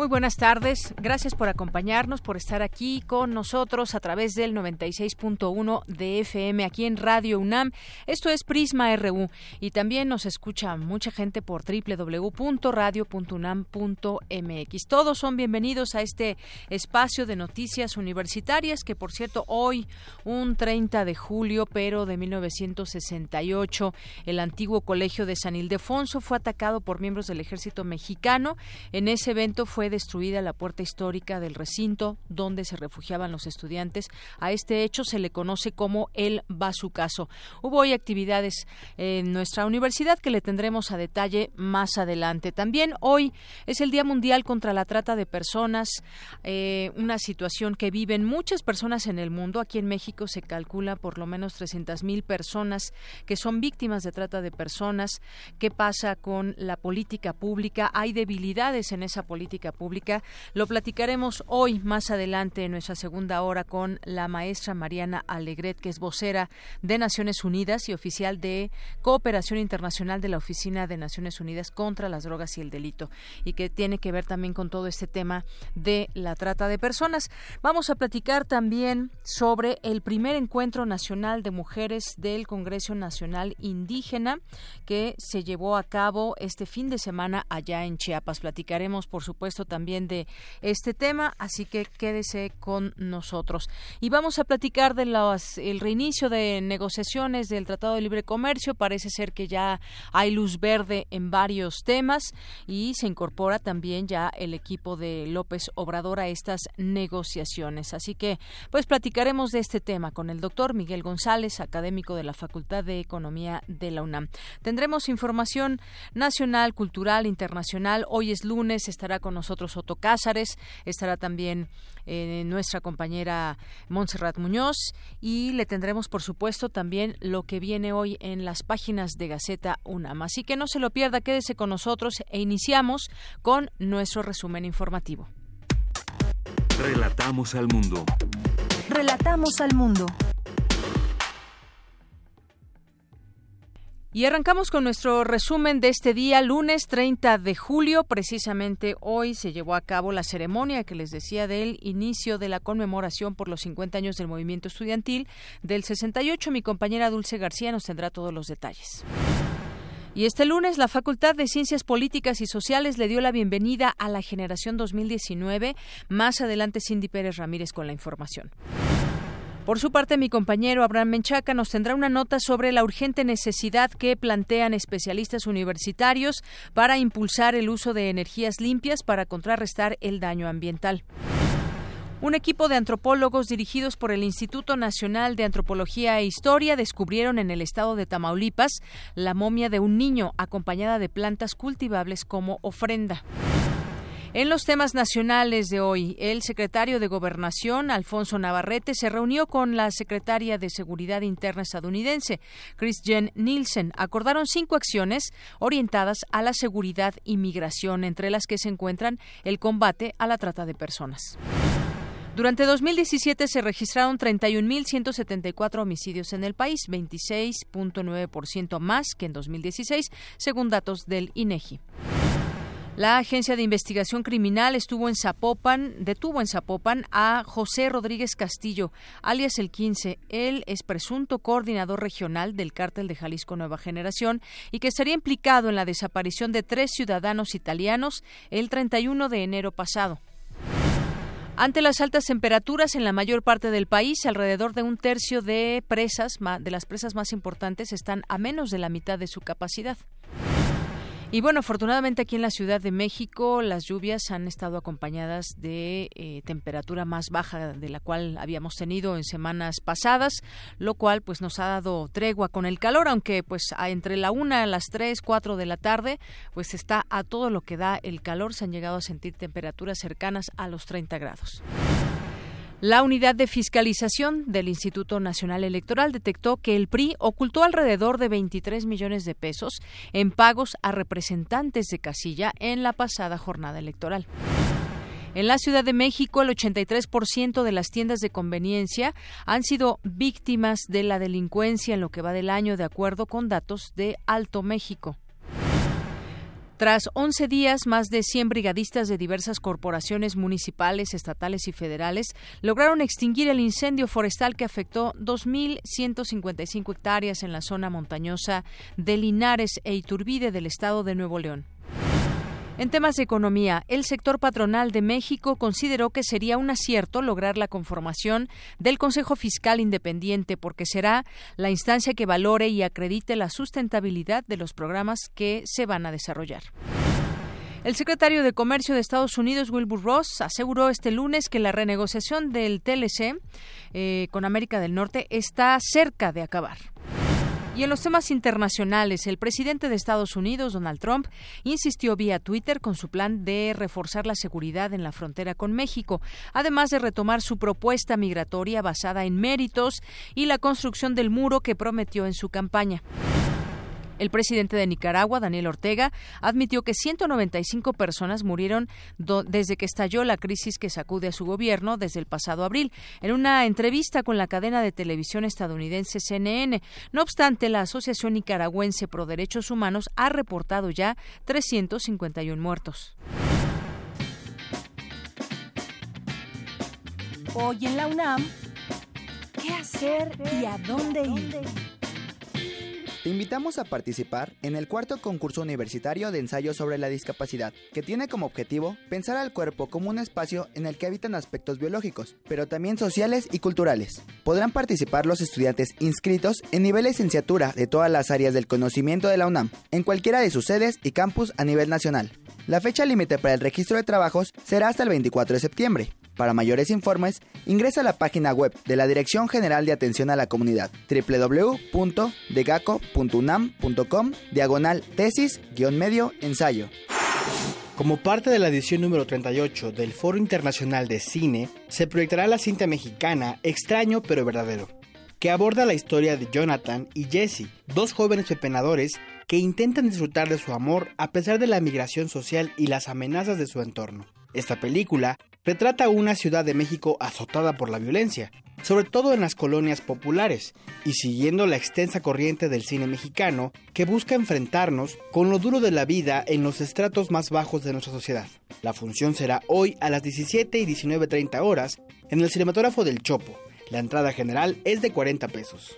Muy buenas tardes. Gracias por acompañarnos, por estar aquí con nosotros a través del 96.1 de FM aquí en Radio UNAM. Esto es Prisma RU y también nos escucha mucha gente por www.radio.unam.mx. Todos son bienvenidos a este espacio de noticias universitarias que, por cierto, hoy, un 30 de julio, pero de 1968, el antiguo colegio de San Ildefonso fue atacado por miembros del ejército mexicano. En ese evento fue destruida la puerta histórica del recinto donde se refugiaban los estudiantes. A este hecho se le conoce como el Bazucaso. Hubo hoy actividades en nuestra universidad que le tendremos a detalle más adelante. También hoy es el Día Mundial contra la Trata de Personas, eh, una situación que viven muchas personas en el mundo. Aquí en México se calcula por lo menos 300 mil personas que son víctimas de trata de personas. ¿Qué pasa con la política pública? Hay debilidades en esa política Pública. Lo platicaremos hoy más adelante en nuestra segunda hora con la maestra Mariana Alegret, que es vocera de Naciones Unidas y oficial de Cooperación Internacional de la Oficina de Naciones Unidas contra las Drogas y el Delito, y que tiene que ver también con todo este tema de la trata de personas. Vamos a platicar también sobre el primer encuentro nacional de mujeres del Congreso Nacional Indígena que se llevó a cabo este fin de semana allá en Chiapas. Platicaremos, por supuesto, también de este tema, así que quédese con nosotros. Y vamos a platicar de los, el reinicio de negociaciones del Tratado de Libre Comercio. Parece ser que ya hay luz verde en varios temas y se incorpora también ya el equipo de López Obrador a estas negociaciones. Así que, pues platicaremos de este tema con el doctor Miguel González, académico de la Facultad de Economía de la UNAM. Tendremos información nacional, cultural, internacional. Hoy es lunes, estará con nosotros Soto Cázares, estará también eh, nuestra compañera Montserrat Muñoz y le tendremos, por supuesto, también lo que viene hoy en las páginas de Gaceta UNAM. Así que no se lo pierda, quédese con nosotros e iniciamos con nuestro resumen informativo. Relatamos al mundo. Relatamos al mundo. Y arrancamos con nuestro resumen de este día, lunes 30 de julio. Precisamente hoy se llevó a cabo la ceremonia que les decía del inicio de la conmemoración por los 50 años del movimiento estudiantil del 68. Mi compañera Dulce García nos tendrá todos los detalles. Y este lunes la Facultad de Ciencias Políticas y Sociales le dio la bienvenida a la generación 2019. Más adelante Cindy Pérez Ramírez con la información. Por su parte, mi compañero Abraham Menchaca nos tendrá una nota sobre la urgente necesidad que plantean especialistas universitarios para impulsar el uso de energías limpias para contrarrestar el daño ambiental. Un equipo de antropólogos dirigidos por el Instituto Nacional de Antropología e Historia descubrieron en el estado de Tamaulipas la momia de un niño acompañada de plantas cultivables como ofrenda. En los temas nacionales de hoy, el secretario de Gobernación, Alfonso Navarrete, se reunió con la secretaria de Seguridad Interna estadounidense, Jen Nielsen. Acordaron cinco acciones orientadas a la seguridad y migración, entre las que se encuentran el combate a la trata de personas. Durante 2017 se registraron 31.174 homicidios en el país, 26.9% más que en 2016, según datos del INEGI. La Agencia de Investigación Criminal estuvo en Zapopan, detuvo en Zapopan a José Rodríguez Castillo, alias el 15. Él es presunto coordinador regional del cártel de Jalisco Nueva Generación y que estaría implicado en la desaparición de tres ciudadanos italianos el 31 de enero pasado. Ante las altas temperaturas en la mayor parte del país, alrededor de un tercio de presas, de las presas más importantes, están a menos de la mitad de su capacidad. Y bueno, afortunadamente aquí en la Ciudad de México las lluvias han estado acompañadas de eh, temperatura más baja de la cual habíamos tenido en semanas pasadas, lo cual pues nos ha dado tregua con el calor, aunque pues entre la una a las tres, cuatro de la tarde, pues está a todo lo que da el calor, se han llegado a sentir temperaturas cercanas a los 30 grados. La unidad de fiscalización del Instituto Nacional Electoral detectó que el PRI ocultó alrededor de 23 millones de pesos en pagos a representantes de casilla en la pasada jornada electoral. En la Ciudad de México, el 83% de las tiendas de conveniencia han sido víctimas de la delincuencia en lo que va del año, de acuerdo con datos de Alto México. Tras 11 días, más de 100 brigadistas de diversas corporaciones municipales, estatales y federales lograron extinguir el incendio forestal que afectó 2.155 hectáreas en la zona montañosa de Linares e Iturbide del estado de Nuevo León. En temas de economía, el sector patronal de México consideró que sería un acierto lograr la conformación del Consejo Fiscal Independiente porque será la instancia que valore y acredite la sustentabilidad de los programas que se van a desarrollar. El secretario de Comercio de Estados Unidos, Wilbur Ross, aseguró este lunes que la renegociación del TLC eh, con América del Norte está cerca de acabar. Y en los temas internacionales, el presidente de Estados Unidos, Donald Trump, insistió vía Twitter con su plan de reforzar la seguridad en la frontera con México, además de retomar su propuesta migratoria basada en méritos y la construcción del muro que prometió en su campaña. El presidente de Nicaragua, Daniel Ortega, admitió que 195 personas murieron desde que estalló la crisis que sacude a su gobierno desde el pasado abril, en una entrevista con la cadena de televisión estadounidense CNN. No obstante, la Asociación Nicaragüense Pro Derechos Humanos ha reportado ya 351 muertos. Hoy en la UNAM, ¿qué hacer y a dónde ir? Te invitamos a participar en el cuarto concurso universitario de ensayo sobre la discapacidad, que tiene como objetivo pensar al cuerpo como un espacio en el que habitan aspectos biológicos, pero también sociales y culturales. Podrán participar los estudiantes inscritos en nivel licenciatura de todas las áreas del conocimiento de la UNAM, en cualquiera de sus sedes y campus a nivel nacional. La fecha límite para el registro de trabajos será hasta el 24 de septiembre. Para mayores informes, ingresa a la página web de la Dirección General de Atención a la Comunidad www.degaco.unam.com diagonal tesis-medio ensayo. Como parte de la edición número 38 del Foro Internacional de Cine, se proyectará la cinta mexicana Extraño pero verdadero, que aborda la historia de Jonathan y Jesse, dos jóvenes pepenadores que intentan disfrutar de su amor a pesar de la migración social y las amenazas de su entorno. Esta película retrata una Ciudad de México azotada por la violencia, sobre todo en las colonias populares, y siguiendo la extensa corriente del cine mexicano que busca enfrentarnos con lo duro de la vida en los estratos más bajos de nuestra sociedad. La función será hoy a las 17 y 19.30 horas en el cinematógrafo del Chopo. La entrada general es de 40 pesos.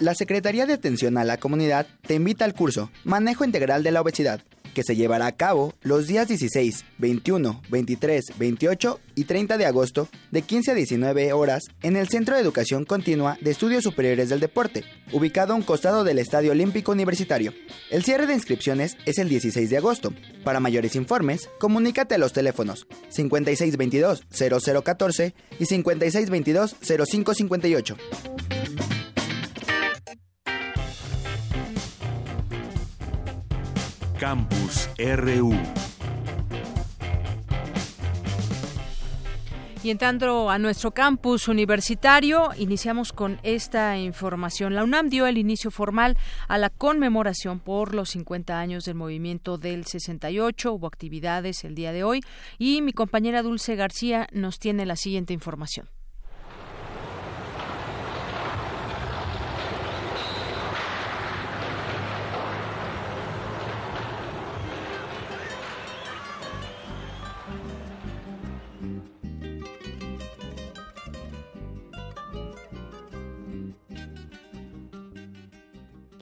La Secretaría de Atención a la Comunidad te invita al curso Manejo Integral de la Obesidad que se llevará a cabo los días 16, 21, 23, 28 y 30 de agosto de 15 a 19 horas en el Centro de Educación Continua de Estudios Superiores del Deporte, ubicado a un costado del Estadio Olímpico Universitario. El cierre de inscripciones es el 16 de agosto. Para mayores informes, comunícate a los teléfonos 5622-0014 y 5622-0558. Campus RU. Y entrando a nuestro campus universitario, iniciamos con esta información. La UNAM dio el inicio formal a la conmemoración por los 50 años del movimiento del 68. Hubo actividades el día de hoy y mi compañera Dulce García nos tiene la siguiente información.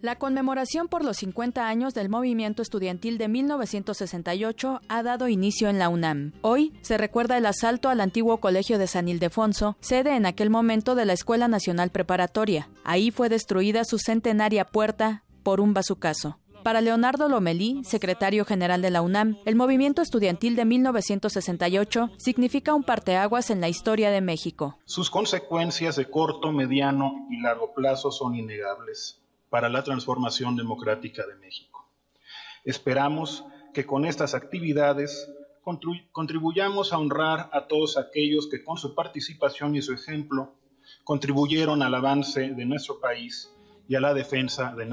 La conmemoración por los 50 años del movimiento estudiantil de 1968 ha dado inicio en la UNAM. Hoy se recuerda el asalto al antiguo Colegio de San Ildefonso, sede en aquel momento de la Escuela Nacional Preparatoria. Ahí fue destruida su centenaria puerta por un bazucazo. Para Leonardo Lomelí, secretario general de la UNAM, el movimiento estudiantil de 1968 significa un parteaguas en la historia de México. Sus consecuencias de corto, mediano y largo plazo son innegables para la transformación democrática de México. Esperamos que con estas actividades contribuyamos a honrar a todos aquellos que con su participación y su ejemplo contribuyeron al avance de nuestro país y a la defensa de.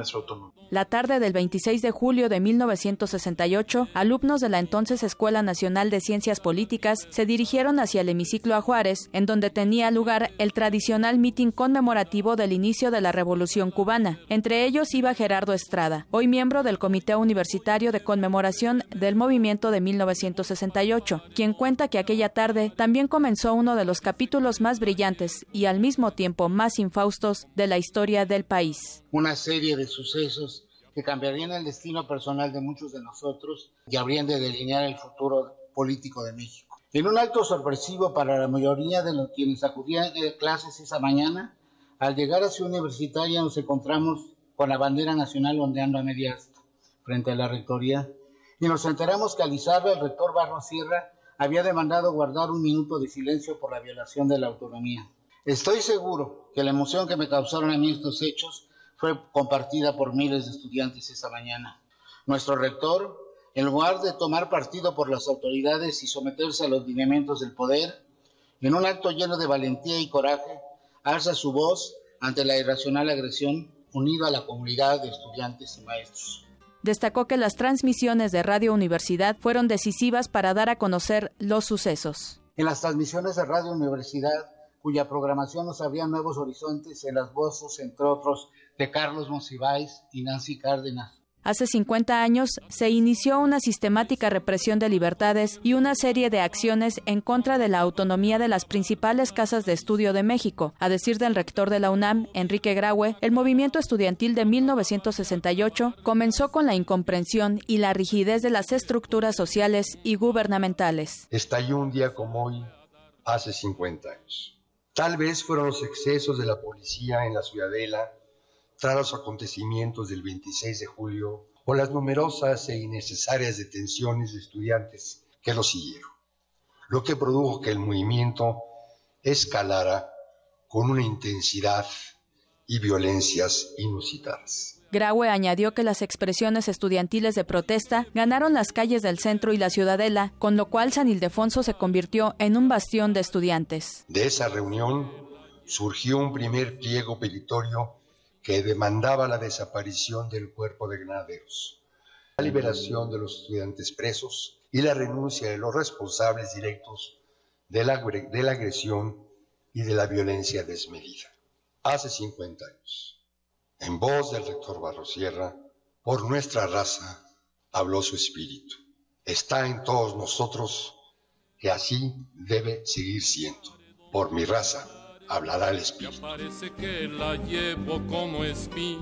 La tarde del 26 de julio de 1968, alumnos de la entonces Escuela Nacional de Ciencias Políticas se dirigieron hacia el hemiciclo a Juárez, en donde tenía lugar el tradicional mitin conmemorativo del inicio de la Revolución cubana. Entre ellos iba Gerardo Estrada, hoy miembro del Comité Universitario de Conmemoración del Movimiento de 1968, quien cuenta que aquella tarde también comenzó uno de los capítulos más brillantes y al mismo tiempo más infaustos de la historia del país una serie de sucesos que cambiarían el destino personal de muchos de nosotros y habrían de delinear el futuro político de México. En un acto sorpresivo para la mayoría de los quienes acudían a clases esa mañana, al llegar a Ciudad Universitaria nos encontramos con la bandera nacional ondeando a media asta frente a la rectoría y nos enteramos que al izarla el rector Barros Sierra había demandado guardar un minuto de silencio por la violación de la autonomía. Estoy seguro que la emoción que me causaron a mí estos hechos fue compartida por miles de estudiantes esa mañana. Nuestro rector, en lugar de tomar partido por las autoridades y someterse a los lineamientos del poder, en un acto lleno de valentía y coraje, alza su voz ante la irracional agresión unido a la comunidad de estudiantes y maestros. Destacó que las transmisiones de Radio Universidad fueron decisivas para dar a conocer los sucesos. En las transmisiones de Radio Universidad cuya programación nos abría nuevos horizontes en las voces, entre otros, de Carlos Monsiváis y Nancy Cárdenas. Hace 50 años se inició una sistemática represión de libertades y una serie de acciones en contra de la autonomía de las principales casas de estudio de México. A decir del rector de la UNAM, Enrique Graue, el movimiento estudiantil de 1968 comenzó con la incomprensión y la rigidez de las estructuras sociales y gubernamentales. Estalló un día como hoy, hace 50 años. Tal vez fueron los excesos de la policía en la Ciudadela tras los acontecimientos del 26 de julio o las numerosas e innecesarias detenciones de estudiantes que lo siguieron, lo que produjo que el movimiento escalara con una intensidad y violencias inusitadas. Graue añadió que las expresiones estudiantiles de protesta ganaron las calles del centro y la ciudadela, con lo cual San Ildefonso se convirtió en un bastión de estudiantes. De esa reunión surgió un primer pliego petitorio que demandaba la desaparición del cuerpo de granaderos, la liberación de los estudiantes presos y la renuncia de los responsables directos de la, agresión y de la violencia desmedida. Hace 50 años en voz del rector Barrosierra, por nuestra raza habló su espíritu. Está en todos nosotros que así debe seguir siendo. Por mi raza hablará el espíritu. Ya parece que la llevo como espín,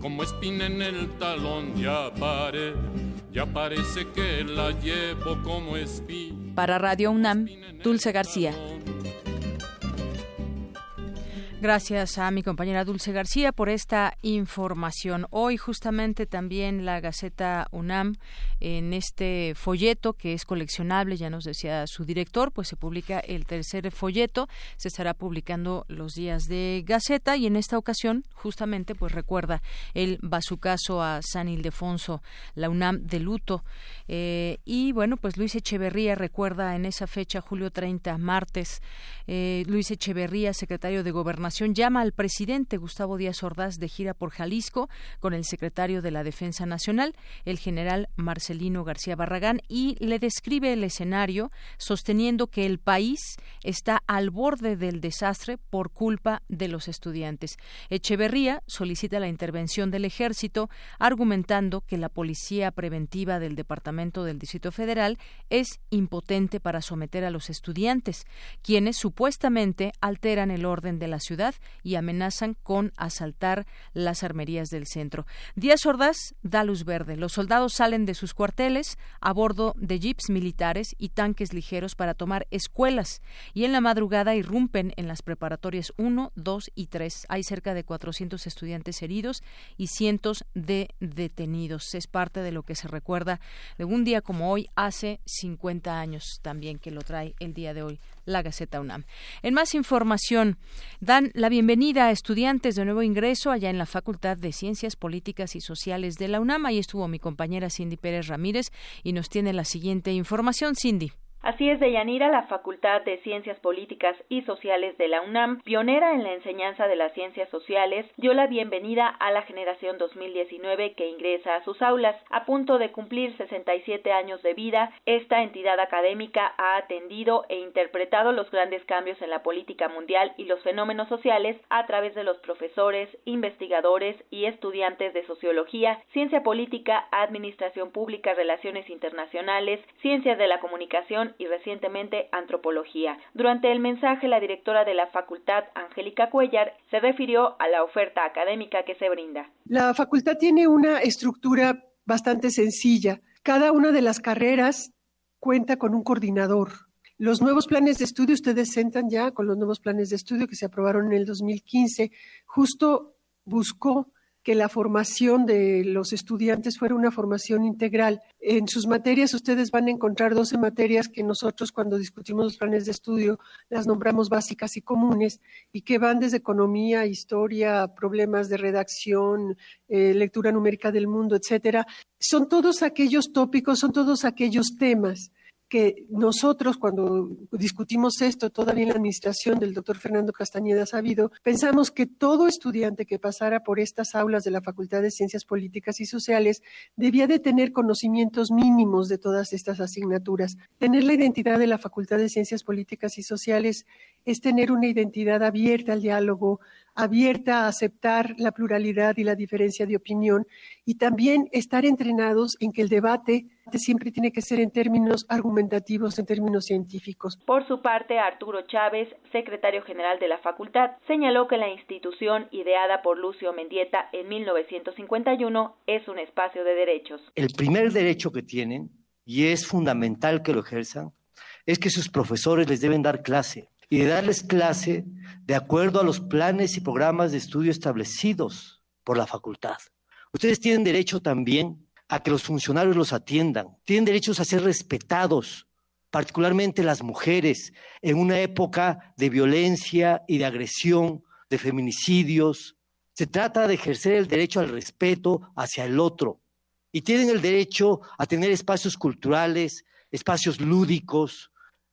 como espina en el talón, ya pare, ya parece que la llevo como espín. Para Radio UNAM, Dulce García. Gracias a mi compañera Dulce García por esta información. Hoy justamente también la Gaceta UNAM en este folleto que es coleccionable, ya nos decía su director, pues se publica el tercer folleto, se estará publicando los días de Gaceta y en esta ocasión justamente pues recuerda el bazucazo a San Ildefonso, la UNAM de luto eh, y bueno pues Luis Echeverría recuerda en esa fecha julio 30 martes eh, Luis Echeverría secretario de Gobernación llama al presidente Gustavo Díaz Ordaz de gira por Jalisco con el secretario de la Defensa Nacional, el general Marcelino García Barragán, y le describe el escenario sosteniendo que el país está al borde del desastre por culpa de los estudiantes. Echeverría solicita la intervención del ejército, argumentando que la policía preventiva del Departamento del Distrito Federal es impotente para someter a los estudiantes, quienes supuestamente alteran el orden de la ciudad y amenazan con asaltar las armerías del centro. Díaz Ordaz da luz verde. Los soldados salen de sus cuarteles a bordo de jeeps militares y tanques ligeros para tomar escuelas y en la madrugada irrumpen en las preparatorias 1, 2 y 3. Hay cerca de 400 estudiantes heridos y cientos de detenidos. Es parte de lo que se recuerda de un día como hoy hace 50 años también que lo trae el día de hoy la Gaceta UNAM. En más información, dan la bienvenida a estudiantes de nuevo ingreso allá en la Facultad de Ciencias Políticas y Sociales de la UNAM. Ahí estuvo mi compañera Cindy Pérez Ramírez y nos tiene la siguiente información. Cindy. Así es, Deyanira, la Facultad de Ciencias Políticas y Sociales de la UNAM, pionera en la enseñanza de las ciencias sociales, dio la bienvenida a la generación 2019 que ingresa a sus aulas. A punto de cumplir 67 años de vida, esta entidad académica ha atendido e interpretado los grandes cambios en la política mundial y los fenómenos sociales a través de los profesores, investigadores y estudiantes de sociología, ciencia política, administración pública, relaciones internacionales, ciencias de la comunicación, y recientemente antropología. Durante el mensaje, la directora de la facultad, Angélica Cuellar, se refirió a la oferta académica que se brinda. La facultad tiene una estructura bastante sencilla. Cada una de las carreras cuenta con un coordinador. Los nuevos planes de estudio, ustedes sentan ya con los nuevos planes de estudio que se aprobaron en el 2015, justo buscó que la formación de los estudiantes fuera una formación integral. En sus materias ustedes van a encontrar 12 materias que nosotros cuando discutimos los planes de estudio las nombramos básicas y comunes y que van desde economía, historia, problemas de redacción, eh, lectura numérica del mundo, etcétera. Son todos aquellos tópicos, son todos aquellos temas que nosotros cuando discutimos esto, todavía en la administración del doctor Fernando Castañeda Sabido, pensamos que todo estudiante que pasara por estas aulas de la Facultad de Ciencias Políticas y Sociales debía de tener conocimientos mínimos de todas estas asignaturas. Tener la identidad de la Facultad de Ciencias Políticas y Sociales es tener una identidad abierta al diálogo, abierta a aceptar la pluralidad y la diferencia de opinión y también estar entrenados en que el debate siempre tiene que ser en términos argumentativos, en términos científicos. Por su parte, Arturo Chávez, secretario general de la facultad, señaló que la institución ideada por Lucio Mendieta en 1951 es un espacio de derechos. El primer derecho que tienen, y es fundamental que lo ejerzan, es que sus profesores les deben dar clase y de darles clase de acuerdo a los planes y programas de estudio establecidos por la facultad. Ustedes tienen derecho también a que los funcionarios los atiendan, tienen derechos a ser respetados, particularmente las mujeres, en una época de violencia y de agresión, de feminicidios. Se trata de ejercer el derecho al respeto hacia el otro y tienen el derecho a tener espacios culturales, espacios lúdicos,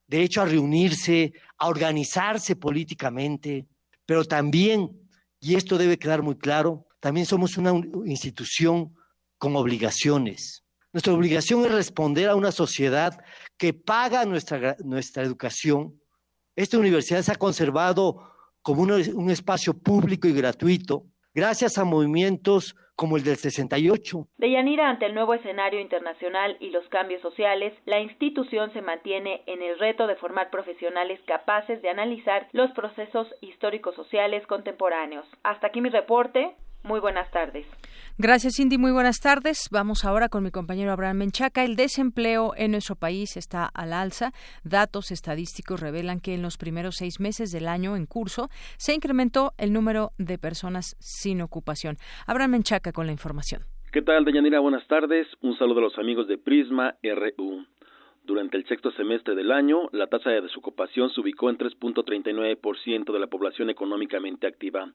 derecho a reunirse, a organizarse políticamente, pero también, y esto debe quedar muy claro, también somos una institución con obligaciones. Nuestra obligación es responder a una sociedad que paga nuestra, nuestra educación. Esta universidad se ha conservado como un espacio público y gratuito gracias a movimientos como el del 68. De Yanira, ante el nuevo escenario internacional y los cambios sociales, la institución se mantiene en el reto de formar profesionales capaces de analizar los procesos históricos sociales contemporáneos. Hasta aquí mi reporte. Muy buenas tardes. Gracias, Cindy. Muy buenas tardes. Vamos ahora con mi compañero Abraham Menchaca. El desempleo en nuestro país está al alza. Datos estadísticos revelan que en los primeros seis meses del año en curso se incrementó el número de personas sin ocupación. Abraham Menchaca con la información. ¿Qué tal, Deyanira? Buenas tardes. Un saludo a los amigos de Prisma RU. Durante el sexto semestre del año, la tasa de desocupación se ubicó en 3.39% de la población económicamente activa,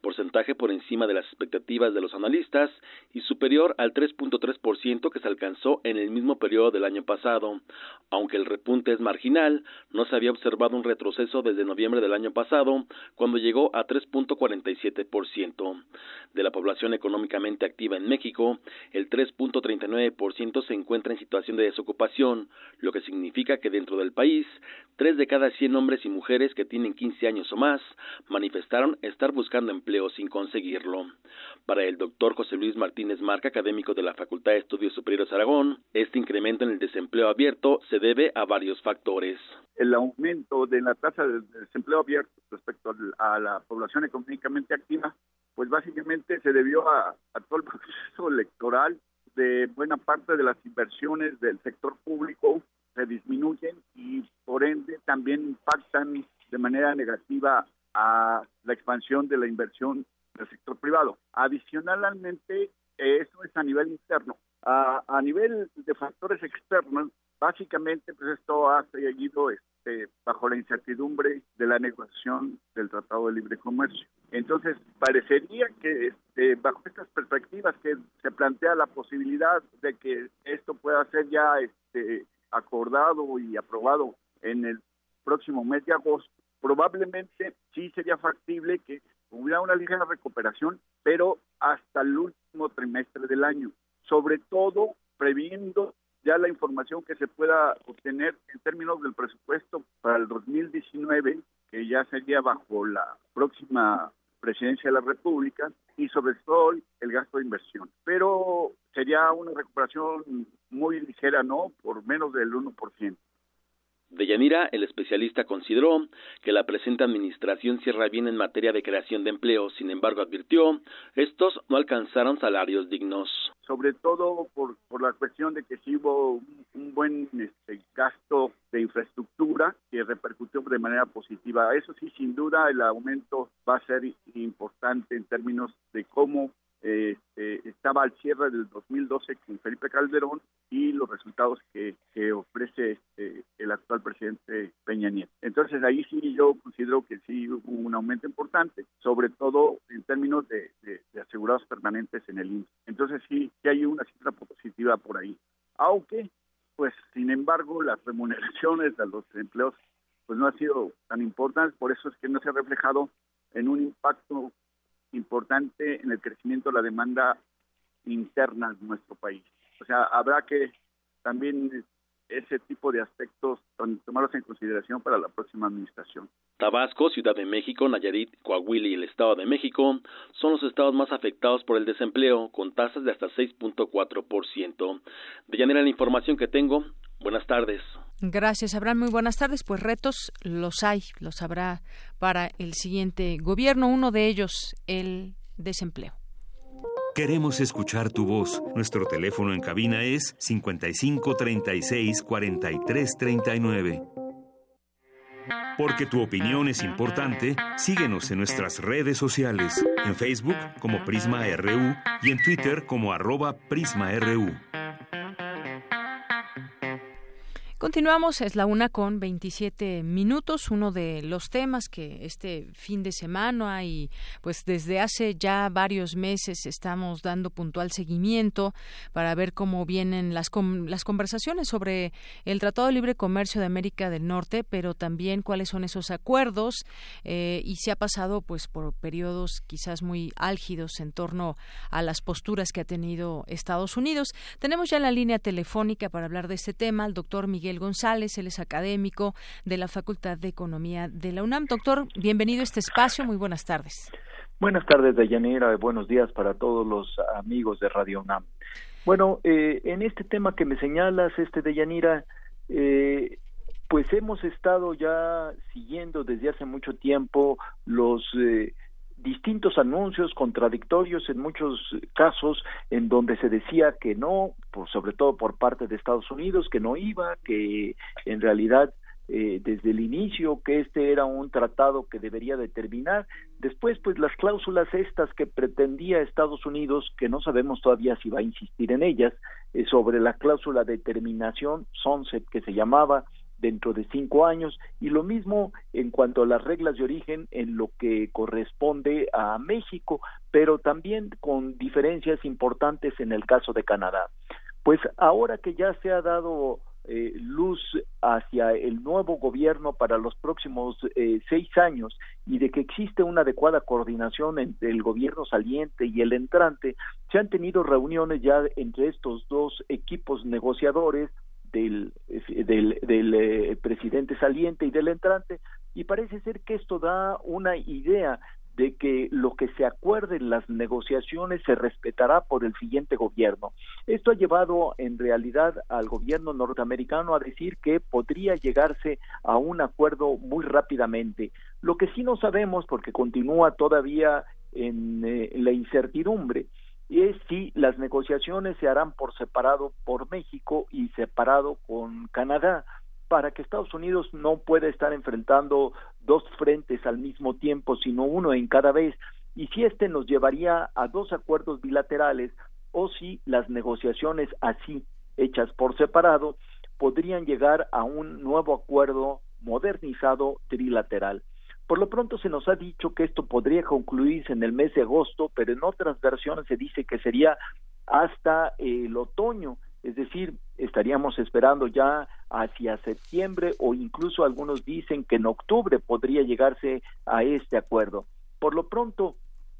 porcentaje por encima de las expectativas de los analistas y superior al 3.3% que se alcanzó en el mismo periodo del año pasado. Aunque el repunte es marginal, no se había observado un retroceso desde noviembre del año pasado, cuando llegó a 3.47%. De la población económicamente activa en México, el 3.39% se encuentra en situación de desocupación, lo que significa que dentro del país, tres de cada cien hombres y mujeres que tienen 15 años o más manifestaron estar buscando empleo sin conseguirlo. Para el doctor José Luis Martínez Marca, académico de la Facultad de Estudios Superiores Aragón, este incremento en el desempleo abierto se debe a varios factores. El aumento de la tasa de desempleo abierto respecto a la población económicamente activa, pues básicamente se debió a, a todo el proceso electoral de buena parte de las inversiones del sector público se disminuyen y por ende también impactan de manera negativa a la expansión de la inversión del sector privado. Adicionalmente, eso es a nivel interno. A, a nivel de factores externos, básicamente, pues esto ha seguido este, bajo la incertidumbre de la negociación del Tratado de Libre Comercio. Entonces, parecería que este, bajo estas perspectivas que se plantea la posibilidad de que esto pueda ser ya este, acordado y aprobado en el próximo mes de agosto, probablemente sí sería factible que hubiera una ligera recuperación, pero hasta el último trimestre del año, sobre todo previendo ya la información que se pueda obtener en términos del presupuesto para el 2019, que ya sería bajo la próxima presidencia de la República, y sobre todo el gasto de inversión. Pero sería una recuperación muy ligera, ¿no? Por menos del 1%. Deyanira, el especialista, consideró que la presente administración cierra bien en materia de creación de empleo, sin embargo advirtió, estos no alcanzaron salarios dignos. Sobre todo por, por la cuestión de que sí hubo un, buen este, gasto de infraestructura que repercutió de manera positiva. Eso sí, sin duda, el aumento va a ser importante en términos de cómo este, estaba al cierre del 2012 con Felipe Calderón y los resultados que, ofrece este, el actual presidente Peña Nieto. Entonces ahí sí yo considero que sí hubo un aumento importante, sobre todo en términos de, asegurados permanentes en el INSS. Entonces sí, sí hay una cifra positiva por ahí. Aunque, pues sin embargo, las remuneraciones de los empleos pues no han sido tan importantes, por eso es que no se ha reflejado en un impacto importante en el crecimiento de la demanda interna de nuestro país. O sea, habrá que también ese tipo de aspectos tomarlos en consideración para la próxima administración. Tabasco, Ciudad de México, Nayarit, Coahuila y el Estado de México son los estados más afectados por el desempleo, con tasas de hasta 6.4%. De manera la información que tengo. Buenas tardes. Gracias, Abraham. Muy buenas tardes. Pues retos los hay, los habrá para el siguiente gobierno. Uno de ellos, el desempleo. Queremos escuchar tu voz. Nuestro teléfono en cabina es 55 36 43 39. Porque tu opinión es importante, síguenos en nuestras redes sociales, en Facebook como Prisma RU y en Twitter como arroba PrismaRU. Continuamos, es la una con 27 minutos, uno de los temas que este fin de semana y pues desde hace ya varios meses estamos dando puntual seguimiento para ver cómo vienen las, las conversaciones sobre el Tratado de Libre Comercio de América del Norte, pero también cuáles son esos acuerdos eh, y se ha pasado pues por periodos quizás muy álgidos en torno a las posturas que ha tenido Estados Unidos. Tenemos ya la línea telefónica para hablar de este tema al doctor Miguel González, él es académico de la Facultad de Economía de la UNAM. Doctor, bienvenido a este espacio, muy buenas tardes. Buenas tardes, Deyanira, buenos días para todos los amigos de Radio UNAM. Bueno, eh, en este tema que me señalas, este Deyanira, eh, pues hemos estado ya siguiendo desde hace mucho tiempo los eh, distintos anuncios contradictorios en muchos casos en donde se decía que no, por, sobre todo por parte de Estados Unidos, que no iba, que en realidad eh, desde el inicio que este era un tratado que debería determinar. Después, pues las cláusulas estas que pretendía Estados Unidos, que no sabemos todavía si va a insistir en ellas, eh, sobre la cláusula de terminación, Sunset que se llamaba, dentro de cinco años y lo mismo en cuanto a las reglas de origen en lo que corresponde a México, pero también con diferencias importantes en el caso de Canadá. Pues ahora que ya se ha dado eh, luz hacia el nuevo gobierno para los próximos eh, seis años y de que existe una adecuada coordinación entre el gobierno saliente y el entrante, se han tenido reuniones ya entre estos dos equipos negociadores del, eh, presidente saliente y del entrante, y parece ser que esto da una idea de que lo que se acuerde en las negociaciones se respetará por el siguiente gobierno. Esto ha llevado en realidad al gobierno norteamericano a decir que podría llegarse a un acuerdo muy rápidamente. Lo que sí no sabemos, porque continúa todavía en, eh, la incertidumbre, es si las negociaciones se harán por separado por México y separado con Canadá para que Estados Unidos no pueda estar enfrentando dos frentes al mismo tiempo, sino uno en cada vez, y si este nos llevaría a dos acuerdos bilaterales o si las negociaciones así hechas por separado podrían llegar a un nuevo acuerdo modernizado trilateral. Por lo pronto se nos ha dicho que esto podría concluirse en el mes de agosto, pero en otras versiones se dice que sería hasta el otoño es decir, estaríamos esperando ya hacia septiembre o incluso algunos dicen que en octubre podría llegarse a este acuerdo. Por lo pronto,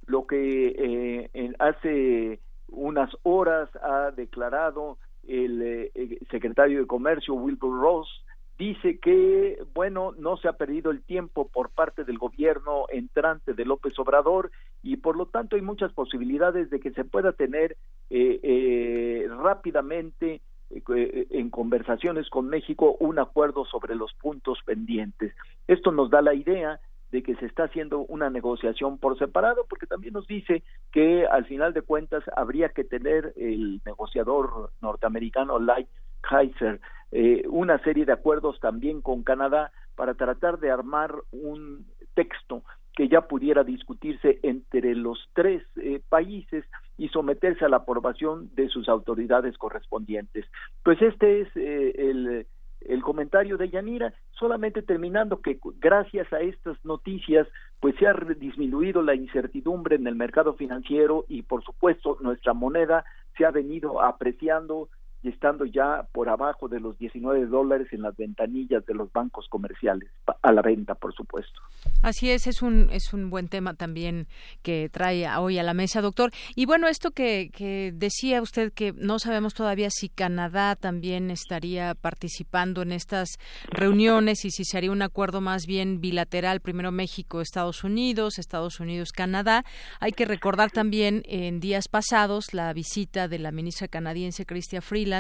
lo que eh, hace unas horas ha declarado el, eh, secretario de Comercio, Wilbur Ross, dice que, bueno, no se ha perdido el tiempo por parte del gobierno entrante de López Obrador y por lo tanto hay muchas posibilidades de que se pueda tener eh, eh, rápidamente eh, en conversaciones con México un acuerdo sobre los puntos pendientes. Esto nos da la idea de que se está haciendo una negociación por separado, porque también nos dice que al final de cuentas habría que tener el negociador norteamericano Light Kaiser eh, una serie de acuerdos también con Canadá para tratar de armar un texto que ya pudiera discutirse entre los tres eh, países y someterse a la aprobación de sus autoridades correspondientes. Pues este es eh, el, comentario de Yanira, solamente terminando que gracias a estas noticias pues se ha disminuido la incertidumbre en el mercado financiero y por supuesto nuestra moneda se ha venido apreciando estando ya por abajo de los 19 dólares en las ventanillas de los bancos comerciales, a la venta, por supuesto. Así es, es un, es un buen tema también que trae hoy a la mesa, doctor. Y bueno, esto que, que decía usted que no sabemos todavía si Canadá también estaría participando en estas reuniones y si se haría un acuerdo más bien bilateral, primero México, Estados Unidos, Estados Unidos, Canadá. Hay que recordar también en días pasados la visita de la ministra canadiense Chrystia Freeland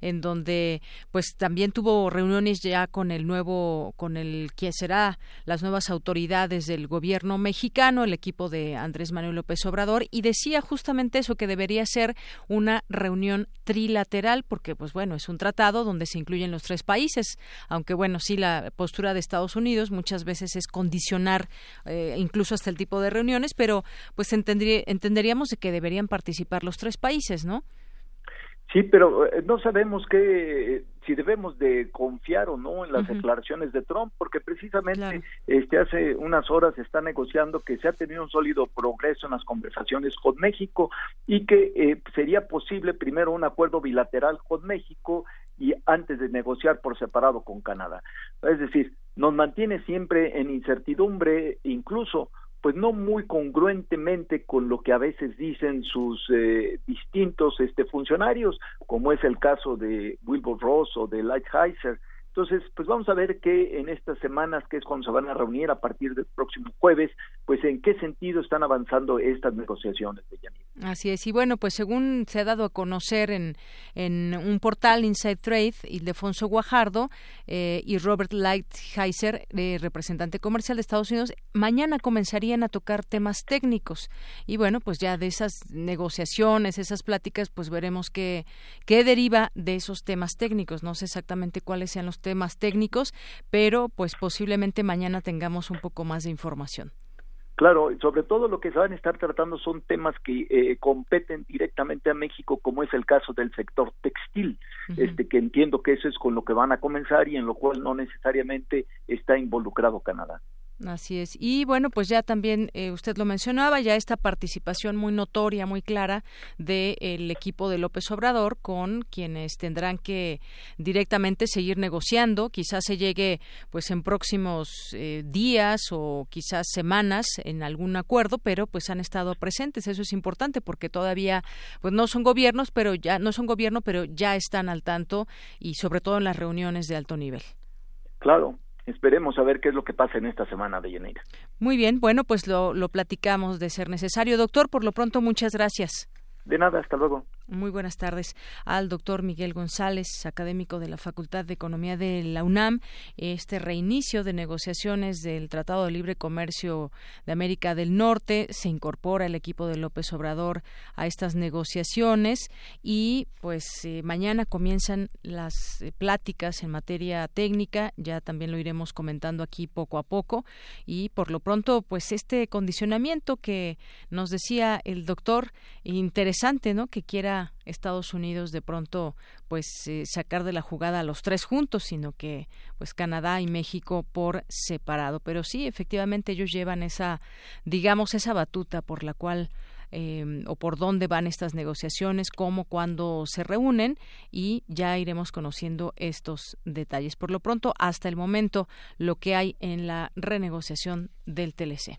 en donde pues también tuvo reuniones ya con el nuevo, con el que será las nuevas autoridades del gobierno mexicano, el equipo de Andrés Manuel López Obrador, y decía justamente eso, que debería ser una reunión trilateral, porque pues bueno, es un tratado donde se incluyen los tres países, aunque bueno, sí la postura de Estados Unidos muchas veces es condicionar eh, incluso hasta el tipo de reuniones, pero pues entenderíamos de que deberían participar los tres países, ¿no? Sí, pero eh, no sabemos qué si debemos de confiar o no en las declaraciones de Trump, porque precisamente este hace unas horas se está negociando que se ha tenido un sólido progreso en las conversaciones con México y que eh, sería posible primero un acuerdo bilateral con México y antes de negociar por separado con Canadá. Es decir, nos mantiene siempre en incertidumbre, incluso pues no muy congruentemente con lo que a veces dicen sus eh, distintos este funcionarios, como es el caso de Wilbur Ross o de Lighthizer, entonces, pues vamos a ver que en estas semanas, que es cuando se van a reunir a partir del próximo jueves, pues en qué sentido están avanzando estas negociaciones Así es, y bueno, pues según se ha dado a conocer en, en un portal Inside Trade, Ildefonso Guajardo eh, y Robert Lighthizer, eh, representante comercial de Estados Unidos, mañana comenzarían a tocar temas técnicos. Y bueno, pues ya de esas negociaciones, esas pláticas, pues veremos qué, qué deriva de esos temas técnicos. No sé exactamente cuáles sean los temas técnicos, pero pues posiblemente mañana tengamos un poco más de información. Claro, sobre todo lo que se van a estar tratando son temas que eh, competen directamente a México, como es el caso del sector textil, este que entiendo que eso es con lo que van a comenzar y en lo cual no necesariamente está involucrado Canadá. Así es. Y bueno, pues ya también eh, usted lo mencionaba, ya esta participación muy notoria, muy clara del equipo de López Obrador con quienes tendrán que directamente seguir negociando. Quizás se llegue pues en próximos eh, días o quizás semanas en algún acuerdo, pero pues han estado presentes. Eso es importante porque todavía pues no son gobiernos, pero ya no son gobierno, pero ya están al tanto y sobre todo en las reuniones de alto nivel. Claro, esperemos a ver qué es lo que pasa en esta semana de Yeneira. Muy bien, bueno, pues lo, lo platicamos de ser necesario. Doctor, por lo pronto, muchas gracias. De nada, hasta luego. Muy buenas tardes al doctor Miguel González, académico de la Facultad de Economía de la UNAM. Este reinicio de negociaciones del Tratado de Libre Comercio de América del Norte se incorpora el equipo de López Obrador a estas negociaciones y pues eh, mañana comienzan las eh, pláticas en materia técnica. Ya también lo iremos comentando aquí poco a poco y por lo pronto pues este condicionamiento que nos decía el doctor interesante, ¿no? Que quiera Estados Unidos de pronto pues eh, sacar de la jugada a los tres juntos, sino que pues Canadá y México por separado. Pero sí, efectivamente ellos llevan esa, digamos, esa batuta por la cual em, o por dónde van estas negociaciones, cómo, cuándo se reúnen y ya iremos conociendo estos detalles. Por lo pronto, hasta el momento, lo que hay en la renegociación del TLC.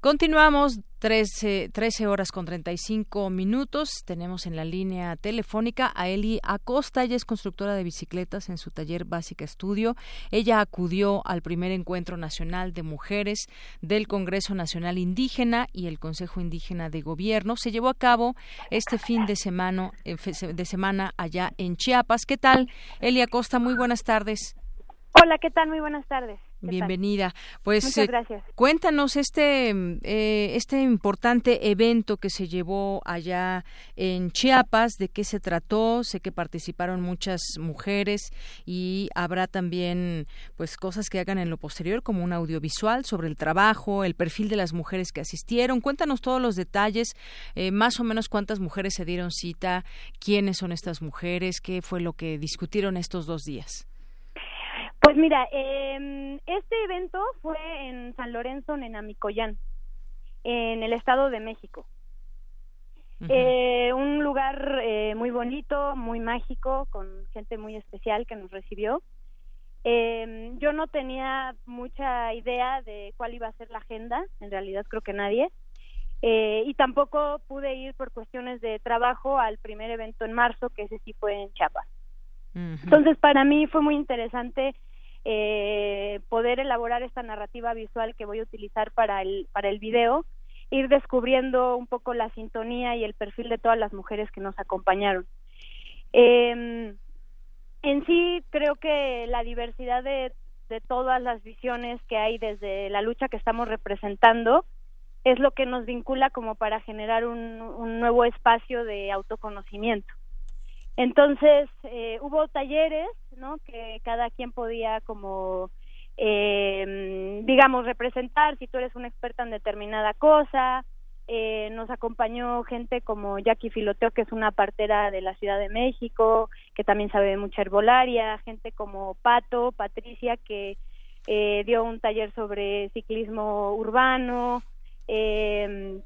Continuamos 13, 13 horas con 35 minutos. Tenemos en la línea telefónica a Eli Acosta. Ella es constructora de bicicletas en su taller Básica Estudio. Ella acudió al primer encuentro nacional de mujeres del Congreso Nacional Indígena y el Consejo Indígena de Gobierno. Se llevó a cabo este fin de semana, eh, de semana allá en Chiapas. ¿Qué tal, Eli Acosta? Muy buenas tardes. Hola, ¿qué tal? Muy buenas tardes. Bienvenida. Pues Muchas eh, gracias. cuéntanos este eh, este importante evento que se llevó allá en Chiapas, de qué se trató. Sé que participaron muchas mujeres y habrá también pues cosas que hagan en lo posterior como un audiovisual sobre el trabajo, el perfil de las mujeres que asistieron. Cuéntanos todos los detalles, eh, más o menos cuántas mujeres se dieron cita, quiénes son estas mujeres, qué fue lo que discutieron estos dos días. Pues mira, eh, este evento fue en San Lorenzo, en Amicoyán, en el Estado de México. eh, un lugar eh, muy bonito, muy mágico, con gente muy especial que nos recibió. Eh, yo no tenía mucha idea de cuál iba a ser la agenda, en realidad creo que nadie. Eh, y tampoco pude ir por cuestiones de trabajo al primer evento en marzo, que ese sí fue en Chiapas. Entonces, para mí fue muy interesante eh, poder elaborar esta narrativa visual que voy a utilizar para el, para el video, ir descubriendo un poco la sintonía y el perfil de todas las mujeres que nos acompañaron. Eh, en sí, creo que la diversidad de, de todas las visiones que hay desde la lucha que estamos representando es lo que nos vincula como para generar un, un nuevo espacio de autoconocimiento. Entonces, eh, hubo talleres, ¿no? Que cada quien podía como, eh, digamos, representar si tú eres una experta en determinada cosa. Eh, nos acompañó gente como Jackie Filoteo, que es una partera de la Ciudad de México, que también sabe mucha herbolaria, gente como Pato, Patricia, que eh, dio un taller sobre ciclismo urbano, eh,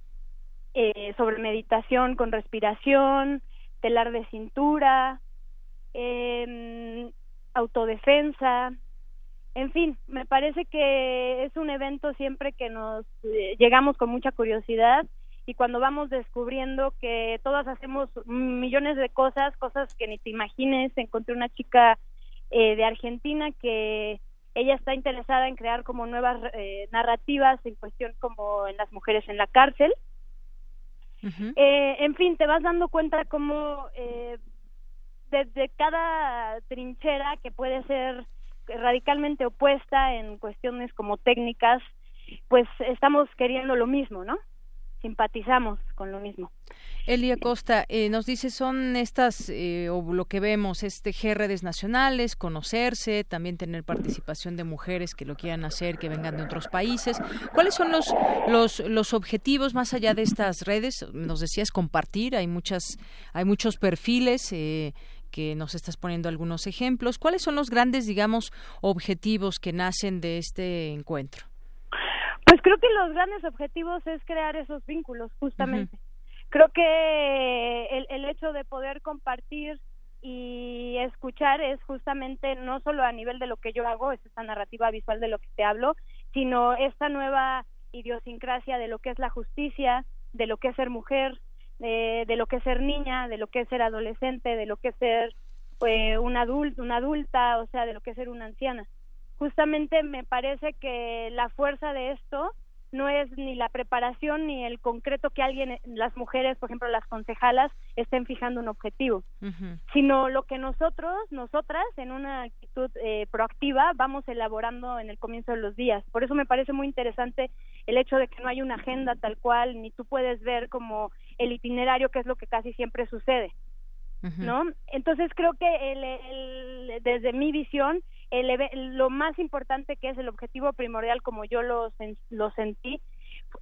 eh, sobre meditación con respiración, telar de cintura, eh, autodefensa, en fin, me parece que es un evento siempre que nos eh, llegamos con mucha curiosidad y cuando vamos descubriendo que todas hacemos millones de cosas, cosas que ni te imagines, encontré una chica eh, de Argentina que ella está interesada en crear como nuevas eh, narrativas en cuestión como en las mujeres en la cárcel eh, en fin, te vas dando cuenta cómo eh, desde cada trinchera que puede ser radicalmente opuesta en cuestiones como técnicas, pues estamos queriendo lo mismo, ¿no? Simpatizamos con lo mismo. Elia Costa, eh, nos dice, son estas, eh, o lo que vemos, este redes nacionales, conocerse, también tener participación de mujeres que lo quieran hacer, que vengan de otros países. ¿Cuáles son los, los, los objetivos más allá de estas redes? Nos decías compartir, hay, muchas, hay muchos perfiles. Eh, que nos estás poniendo algunos ejemplos. ¿Cuáles son los grandes, digamos, objetivos que nacen de este encuentro? Pues creo que los grandes objetivos es crear esos vínculos, justamente creo que el, el hecho de poder compartir y escuchar es justamente no solo a nivel de lo que yo hago, es esta narrativa visual de lo que te hablo, sino esta nueva idiosincrasia de lo que es la justicia, de lo que es ser mujer, de, lo que es ser niña, de lo que es ser adolescente, de lo que es ser pues, un adulto, una adulta, o sea, de lo que es ser una anciana. Justamente me parece que la fuerza de esto no es ni la preparación ni el concreto que alguien, las mujeres, por ejemplo, las concejalas, estén fijando un objetivo, sino lo que nosotros, nosotras, en una actitud eh, proactiva, vamos elaborando en el comienzo de los días. Por eso me parece muy interesante el hecho de que no hay una agenda tal cual, ni tú puedes ver como el itinerario, que es lo que casi siempre sucede. ¿No? Entonces creo que el, desde mi visión el, lo más importante que es el objetivo primordial como yo lo, lo sentí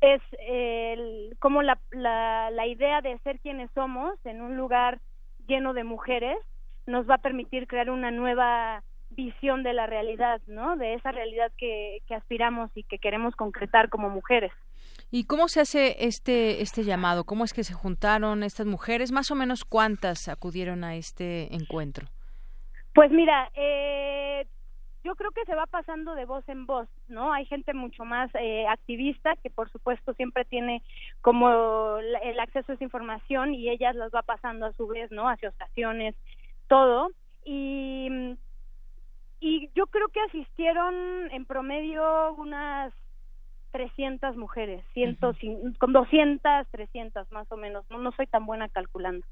es el, la, la, la idea de ser quienes somos en un lugar lleno de mujeres nos va a permitir crear una nueva visión de la realidad, ¿no? De esa realidad que aspiramos y que queremos concretar como mujeres. ¿Y cómo se hace este este llamado? ¿Cómo es que se juntaron estas mujeres? Más o menos cuántas acudieron a este encuentro. Pues mira, eh, yo creo que se va pasando de voz en voz, ¿no? Hay gente mucho más eh, activista que por supuesto siempre tiene como el acceso a esa información y ellas las va pasando a su vez, ¿no? Asociaciones, todo. Y, y yo creo que asistieron en promedio unas 300 mujeres, ciento, con 200, 300 más o menos. No, no soy tan buena calculando.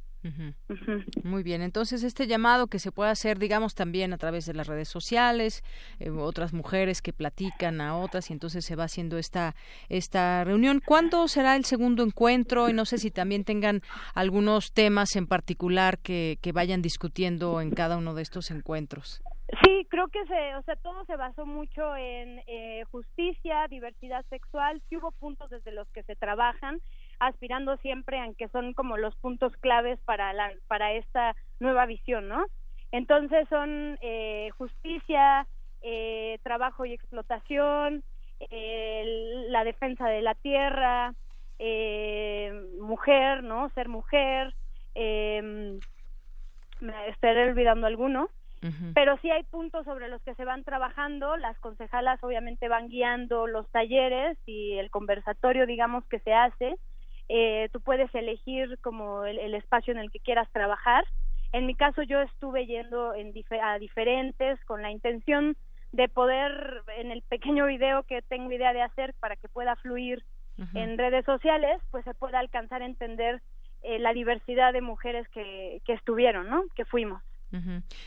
Muy bien, entonces este llamado que se puede hacer, digamos, también a través de las redes sociales, eh, otras mujeres que platican a otras y entonces se va haciendo esta, esta reunión. ¿Cuándo será el segundo encuentro? Y no sé si también tengan algunos temas en particular que, que vayan discutiendo en cada uno de estos encuentros. Sí, creo que se, o sea, todo se basó mucho en eh, justicia, diversidad sexual, sí hubo puntos desde los que se trabajan, aspirando siempre a que son como los puntos claves para la, para esta nueva visión, ¿no? Entonces son eh, justicia, eh, trabajo y explotación, la defensa de la tierra, mujer, ¿no? Ser mujer, me estaré olvidando alguno pero sí hay puntos sobre los que se van trabajando, las concejalas obviamente van guiando los talleres y el conversatorio, digamos, que se hace. Eh, tú puedes elegir como el, espacio en el que quieras trabajar. En mi caso yo estuve yendo en a diferentes con la intención de poder, en el pequeño video que tengo idea de hacer para que pueda fluir en redes sociales, pues se pueda alcanzar a entender eh, la diversidad de mujeres que, que estuvieron, ¿no? Que fuimos.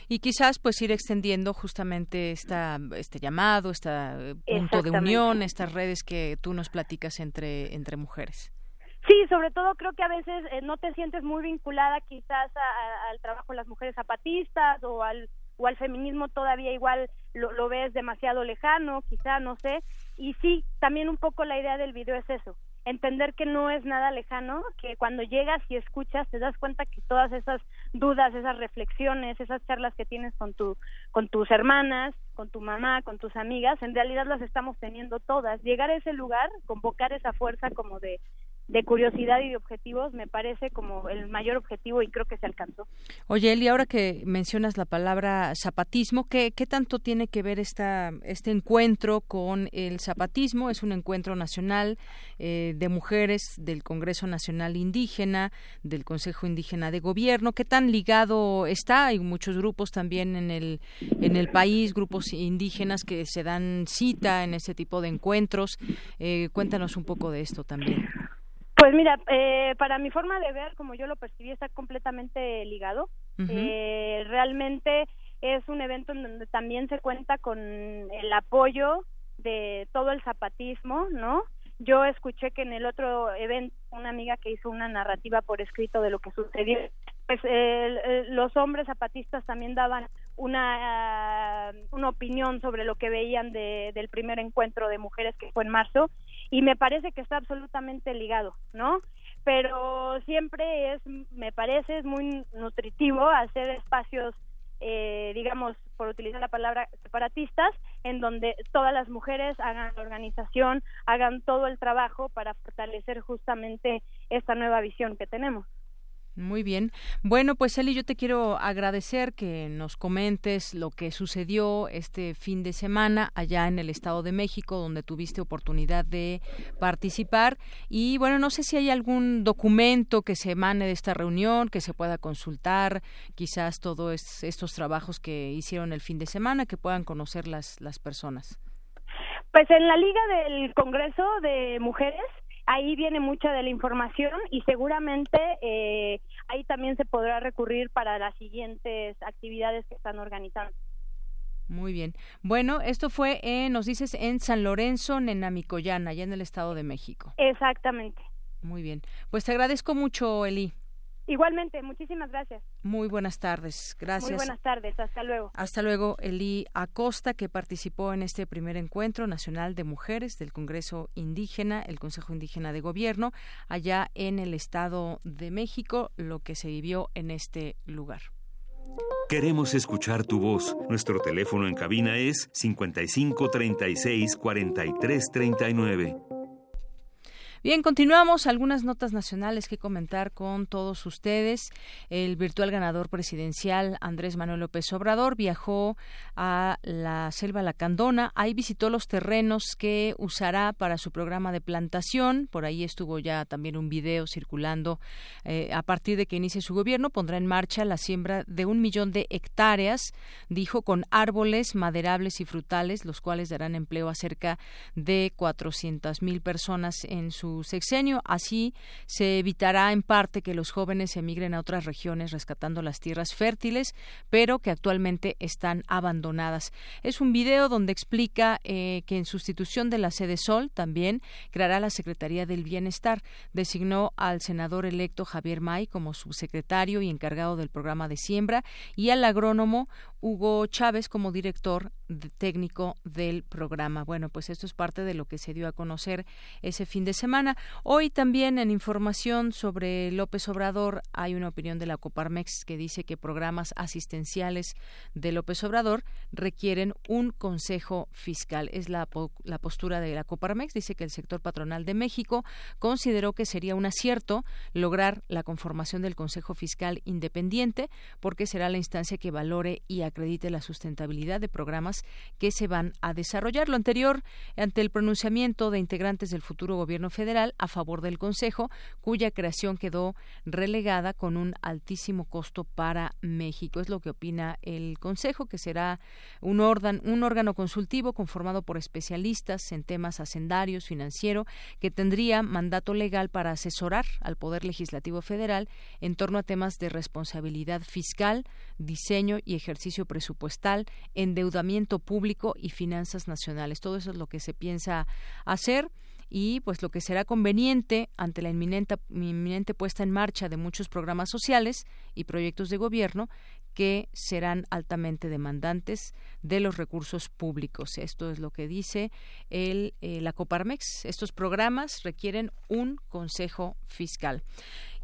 Y quizás pues ir extendiendo justamente esta, este llamado, este punto de unión, estas redes que tú nos platicas entre, entre mujeres. Sí, sobre todo creo que a veces eh, no te sientes muy vinculada quizás al trabajo de las mujeres zapatistas o al, o al feminismo todavía igual lo, lo ves demasiado lejano, quizá, no sé. Y sí, también un poco la idea del video es eso, entender que no es nada lejano, que cuando llegas y escuchas te das cuenta que todas esas dudas, esas reflexiones, esas charlas que tienes con tu con tus hermanas, con tu mamá, con tus amigas, en realidad las estamos teniendo todas. Llegar a ese lugar, convocar esa fuerza como de de curiosidad y de objetivos me parece como el mayor objetivo y creo que se alcanzó. Oye, Eli, ahora que mencionas la palabra zapatismo, ¿qué, qué tanto tiene que ver esta, este encuentro con el zapatismo? Es un encuentro nacional eh, de mujeres del Congreso Nacional Indígena, del Consejo Indígena de Gobierno. ¿Qué tan ligado está? Hay muchos grupos también en el, en el país, grupos indígenas que se dan cita en este tipo de encuentros. Eh, cuéntanos un poco de esto también. Pues mira, eh, para mi forma de ver, como yo lo percibí, está completamente ligado. eh, realmente es un evento en donde también se cuenta con el apoyo de todo el zapatismo, ¿no? Yo escuché que en el otro evento una amiga que hizo una narrativa por escrito de lo que sucedió, pues los hombres zapatistas también daban una, una opinión sobre lo que veían de, del primer encuentro de mujeres que fue en marzo y me parece que está absolutamente ligado, ¿no? Pero siempre es, me parece, es muy nutritivo hacer espacios eh, digamos, por utilizar la palabra separatistas, en donde todas las mujeres hagan la organización, hagan todo el trabajo para fortalecer justamente esta nueva visión que tenemos. Muy bien. Bueno, pues Eli, yo te quiero agradecer que nos comentes lo que sucedió este fin de semana allá en el Estado de México, donde tuviste oportunidad de participar. Y bueno, no sé si hay algún documento que se emane de esta reunión, que se pueda consultar, quizás todos estos trabajos que hicieron el fin de semana, que puedan conocer las, las personas. Pues en la Liga del Congreso de Mujeres ahí viene mucha de la información y seguramente eh, ahí también se podrá recurrir para las siguientes actividades que están organizando. Muy bien. Bueno, esto fue, nos dices, en San Lorenzo, Nenamicoyana, allá en el Estado de México. Exactamente. Muy bien. Pues te agradezco mucho, Eli. Igualmente, muchísimas gracias. Muy buenas tardes, gracias. Muy buenas tardes, hasta luego. Hasta luego, Eli Acosta, que participó en este primer encuentro nacional de mujeres del Congreso Indígena, el Consejo Indígena de Gobierno, allá en el Estado de México, lo que se vivió en este lugar. Queremos escuchar tu voz. Nuestro teléfono en cabina es 55 36 43 39. Bien, continuamos. Algunas notas nacionales que comentar con todos ustedes. El virtual ganador presidencial Andrés Manuel López Obrador viajó a la selva Lacandona. Ahí visitó los terrenos que usará para su programa de plantación. Por ahí estuvo ya también un video circulando. Eh, a partir de que inicie su gobierno, pondrá en marcha la siembra de un millón de hectáreas, dijo, con árboles maderables y frutales, los cuales darán empleo a cerca de 400 mil personas en su sexenio. Así se evitará en parte que los jóvenes emigren a otras regiones rescatando las tierras fértiles, pero que actualmente están abandonadas. Es un video donde explica eh, que en sustitución de la sede Sol también creará la Secretaría del Bienestar. Designó al senador electo Javier May como subsecretario y encargado del programa de siembra y al agrónomo Hugo Chávez como director técnico del programa. Bueno, pues esto es parte de lo que se dio a conocer ese fin de semana. Hoy también en información sobre López Obrador hay una opinión de la Coparmex que dice que programas asistenciales de López Obrador requieren un consejo fiscal. Es la, la postura de la Coparmex. Dice que el sector patronal de México consideró que sería un acierto lograr la conformación del Consejo Fiscal Independiente porque será la instancia que valore y acredite la sustentabilidad de programas que se van a desarrollar. Lo anterior ante el pronunciamiento de integrantes del futuro gobierno federal a favor del Consejo, cuya creación quedó relegada con un altísimo costo para México. Es lo que opina el Consejo, que será un, órgano, un órgano consultivo conformado por especialistas en temas hacendarios, financiero, que tendría mandato legal para asesorar al Poder Legislativo Federal en torno a temas de responsabilidad fiscal, diseño y ejercicio presupuestal, endeudamiento público y finanzas nacionales. Todo eso es lo que se piensa hacer y pues lo que será conveniente ante la inminente, inminente puesta en marcha de muchos programas sociales y proyectos de gobierno que serán altamente demandantes de los recursos públicos. Esto es lo que dice el, eh, la Coparmex. Estos programas requieren un consejo fiscal.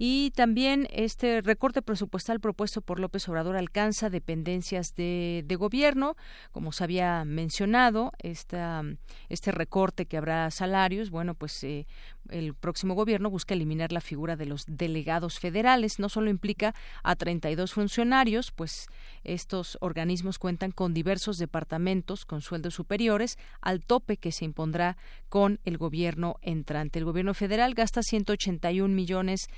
Y también este recorte presupuestal propuesto por López Obrador alcanza dependencias de, gobierno. Como se había mencionado, esta, este recorte que habrá salarios, bueno, pues eh, el próximo gobierno busca eliminar la figura de los delegados federales. No solo implica a 32 funcionarios, pues estos organismos cuentan con diversos departamentos con sueldos superiores al tope que se impondrá con el gobierno entrante. El gobierno federal gasta 181 millones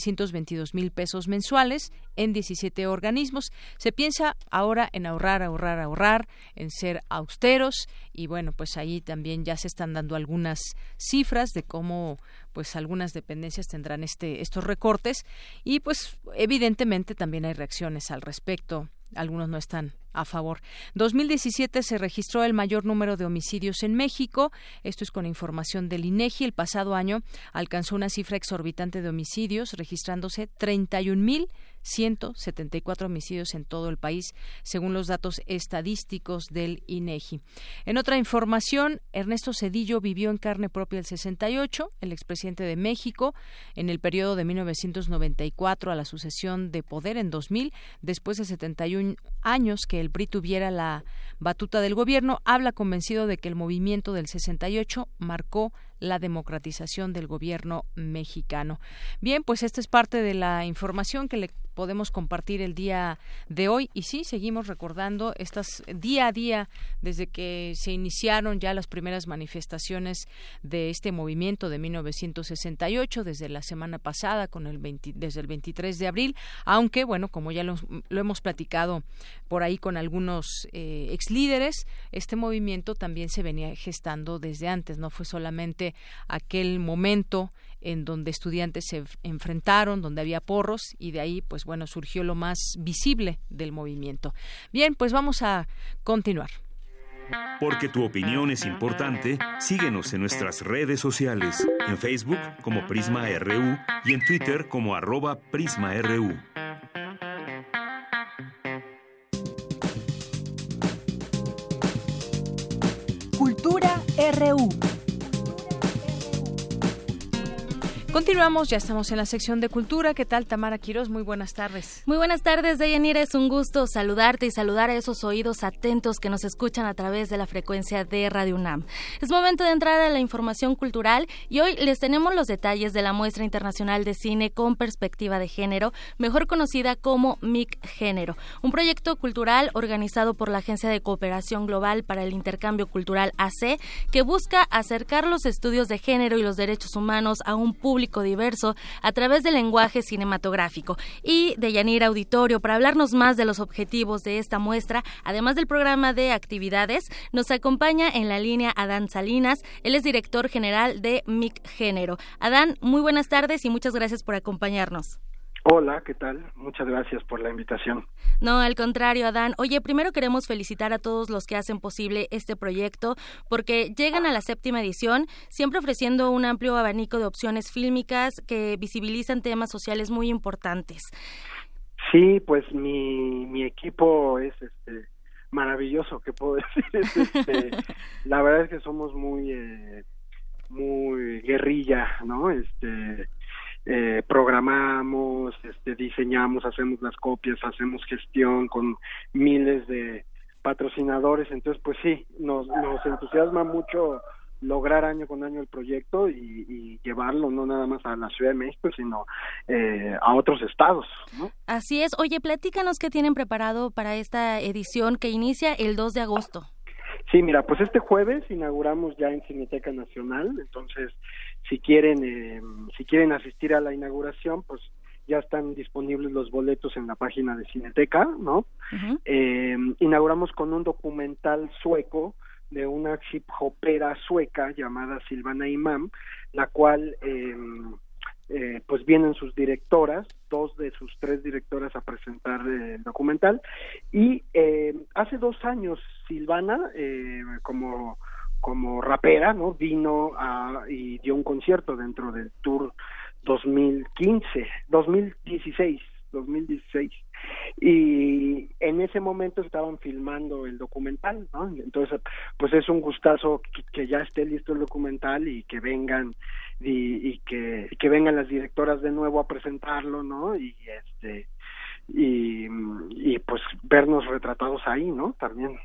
622 mil pesos mensuales en 17 organismos. Se piensa ahora en ahorrar, ahorrar, ahorrar, en ser austeros y bueno, pues ahí también ya se están dando algunas cifras de cómo pues algunas dependencias tendrán este estos recortes y pues evidentemente también hay reacciones al respecto algunos no están a favor. 2017 se registró el mayor número de homicidios en México. Esto es con información del INEGI. El pasado año alcanzó una cifra exorbitante de homicidios, registrándose 31 mil 174 homicidios en todo el país, según los datos estadísticos del INEGI. En otra información, Ernesto Cedillo vivió en carne propia el 68, el expresidente de México, en el periodo de 1994 a la sucesión de poder en 2000, después de 71 años que el PRI tuviera la batuta del gobierno, habla convencido de que el movimiento del 68 marcó la democratización del gobierno mexicano. Bien, pues esta es parte de la información que le podemos compartir el día de hoy y sí seguimos recordando estas día a día desde que se iniciaron ya las primeras manifestaciones de este movimiento de 1968 desde la semana pasada con el desde el 23 de abril aunque bueno como ya lo, hemos platicado por ahí con algunos eh, ex líderes este movimiento también se venía gestando desde antes no fue solamente aquel momento en donde estudiantes se enfrentaron, donde había porros y de ahí, pues bueno, surgió lo más visible del movimiento. Bien, pues vamos a continuar. Porque tu opinión es importante, síguenos en nuestras redes sociales, en Facebook como Prisma RU y en Twitter como arroba PrismaRU. Cultura RU. Continuamos, ya estamos en la sección de cultura. ¿Qué tal, Tamara Quiroz? Muy buenas tardes. Muy buenas tardes, Deyanira. Es un gusto saludarte y saludar a esos oídos atentos que nos escuchan a través de la frecuencia de Radio UNAM. Es momento de entrar a la información cultural y hoy les tenemos los detalles de la muestra internacional de cine con perspectiva de género, mejor conocida como MIC Género, un proyecto cultural organizado por la Agencia de Cooperación Global para el Intercambio Cultural AC que busca acercar los estudios de género y los derechos humanos a un público diverso a través del lenguaje cinematográfico. Y de Yanira Auditorio, para hablarnos más de los objetivos de esta muestra, además del programa de actividades, nos acompaña en la línea Adán Salinas. Él es director general de MIC Género. Adán, muy buenas tardes y muchas gracias por acompañarnos. Hola, ¿qué tal? Muchas gracias por la invitación. No, al contrario, Adán. Oye, primero queremos felicitar a todos los que hacen posible este proyecto, porque llegan a la séptima edición, siempre ofreciendo un amplio abanico de opciones fílmicas que visibilizan temas sociales muy importantes. Sí, pues mi, mi equipo es este maravilloso, ¿qué puedo decir? Este, la verdad es que somos muy, eh, muy guerrilla, ¿no? Este eh, programamos, este, diseñamos, hacemos las copias, hacemos gestión con miles de patrocinadores, entonces pues sí, nos, nos entusiasma mucho lograr año con año el proyecto y, llevarlo no nada más a la Ciudad de México, sino eh, a otros estados. ¿no? Así es. Oye, platícanos qué tienen preparado para esta edición que inicia el 2 de agosto. Sí, mira, pues este jueves inauguramos ya en Cineteca Nacional, entonces si quieren eh, si quieren asistir a la inauguración pues ya están disponibles los boletos en la página de Cineteca no eh, inauguramos con un documental sueco de una hip hopera sueca llamada Silvana Imam la cual eh, eh, pues vienen sus directoras, dos de sus tres directoras a presentar el documental. Y eh, hace dos años Silvana, eh, como como rapera, ¿no? Vino a, y dio un concierto dentro del tour 2015, 2016, 2016. Y en ese momento estaban filmando el documental, ¿no? Entonces, pues es un gustazo que, ya esté listo el documental y que vengan y, y que, que vengan las directoras de nuevo a presentarlo, ¿no? Y este y, y pues vernos retratados ahí, ¿no? También.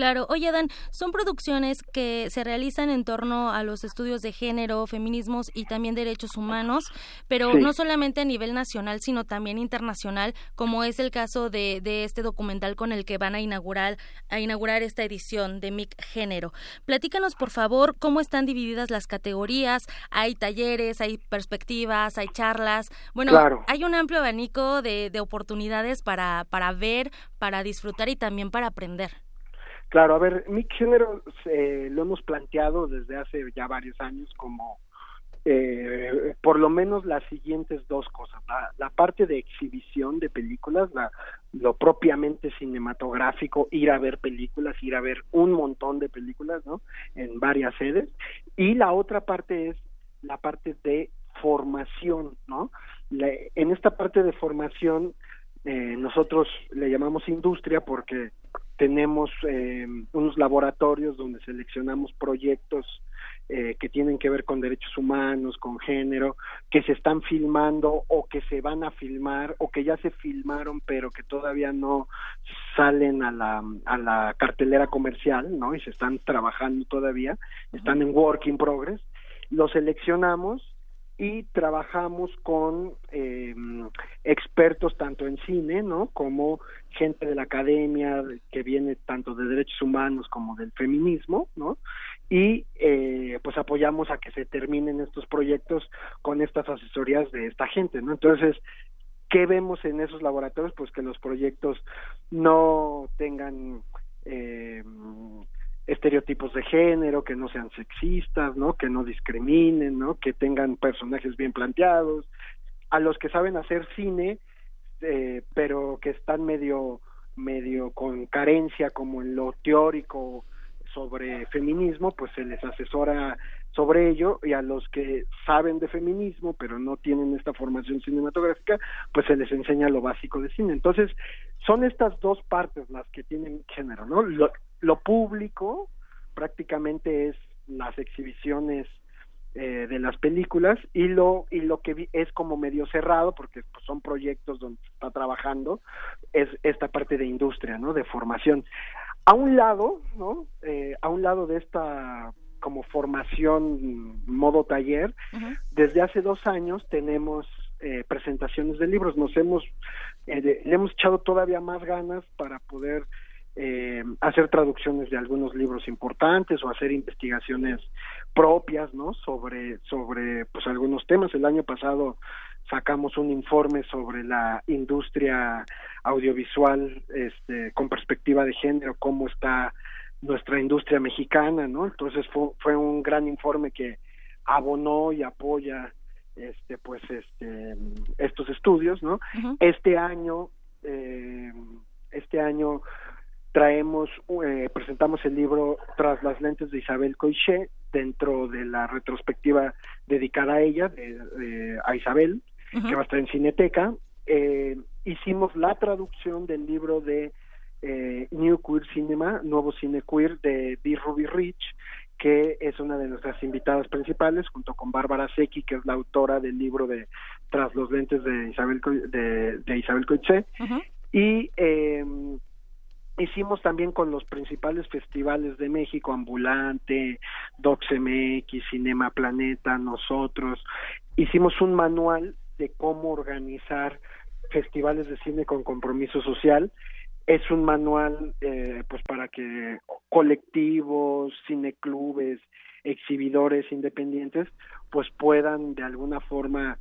Claro, oye Dan, son producciones que se realizan en torno a los estudios de género, feminismos y también derechos humanos, pero no solamente a nivel nacional, sino también internacional, como es el caso de, de, este documental con el que van a inaugurar, a inaugurar esta edición de MIC Género. Platícanos, por favor, cómo están divididas las categorías, hay talleres, hay perspectivas, hay charlas, bueno, hay un amplio abanico de, de oportunidades para, para ver, para disfrutar y también para aprender. Claro, a ver, mi género eh, lo hemos planteado desde hace ya varios años como eh, por lo menos las siguientes dos cosas. La, parte de exhibición de películas, la, lo propiamente cinematográfico, ir a ver películas, ir a ver un montón de películas, ¿no? En varias sedes. Y la otra parte es la parte de formación, ¿no? en esta parte de formación, eh, nosotros le llamamos industria porque tenemos eh, unos laboratorios donde seleccionamos proyectos eh, que tienen que ver con derechos humanos, con género, que se están filmando o que se van a filmar o que ya se filmaron pero que todavía no salen a la, a la cartelera comercial, ¿no? Y se están trabajando todavía, están en work in progress, los seleccionamos y trabajamos con eh, expertos tanto en cine, ¿no? Como gente de la academia que viene tanto de derechos humanos como del feminismo, ¿no? Y eh, pues apoyamos a que se terminen estos proyectos con estas asesorías de esta gente, ¿no? Entonces, ¿qué vemos en esos laboratorios? Pues que los proyectos no tengan eh, estereotipos de género, que no sean sexistas, ¿no? Que no discriminen, ¿no? Que tengan personajes bien planteados, a los que saben hacer cine, eh, pero que están medio medio con carencia como en lo teórico sobre feminismo, pues se les asesora sobre ello y a los que saben de feminismo pero no tienen esta formación cinematográfica, pues se les enseña lo básico de cine. Entonces, son estas dos partes las que tienen género, ¿no? lo público prácticamente es las exhibiciones eh, de las películas y lo y lo que es como medio cerrado porque pues, son proyectos donde se está trabajando es esta parte de industria no de formación a un lado no eh, a un lado de esta como formación modo taller desde hace dos años tenemos eh, presentaciones de libros nos hemos le hemos echado todavía más ganas para poder eh, hacer traducciones de algunos libros importantes o hacer investigaciones propias, ¿no? Sobre, sobre, pues algunos temas. El año pasado sacamos un informe sobre la industria audiovisual, este, con perspectiva de género, cómo está nuestra industria mexicana, ¿no? Entonces fue, fue un gran informe que abonó y apoya este pues este estos estudios no este año eh, este año traemos, eh, presentamos el libro Tras las lentes de Isabel Coixet dentro de la retrospectiva dedicada a ella, de, a Isabel, que va a estar en Cineteca. Eh, hicimos la traducción del libro de eh, New Queer Cinema, Nuevo Cine Queer, de Dee Ruby Rich, que es una de nuestras invitadas principales, junto con Bárbara Secchi, que es la autora del libro de Tras los lentes de Isabel, de, de Isabel Coixet. Y eh, hicimos también con los principales festivales de México, Ambulante, DocsMX, Cinema Planeta, nosotros, hicimos un manual de cómo organizar festivales de cine con compromiso social. Es un manual eh, pues para que colectivos, cineclubes, exhibidores independientes pues puedan de alguna forma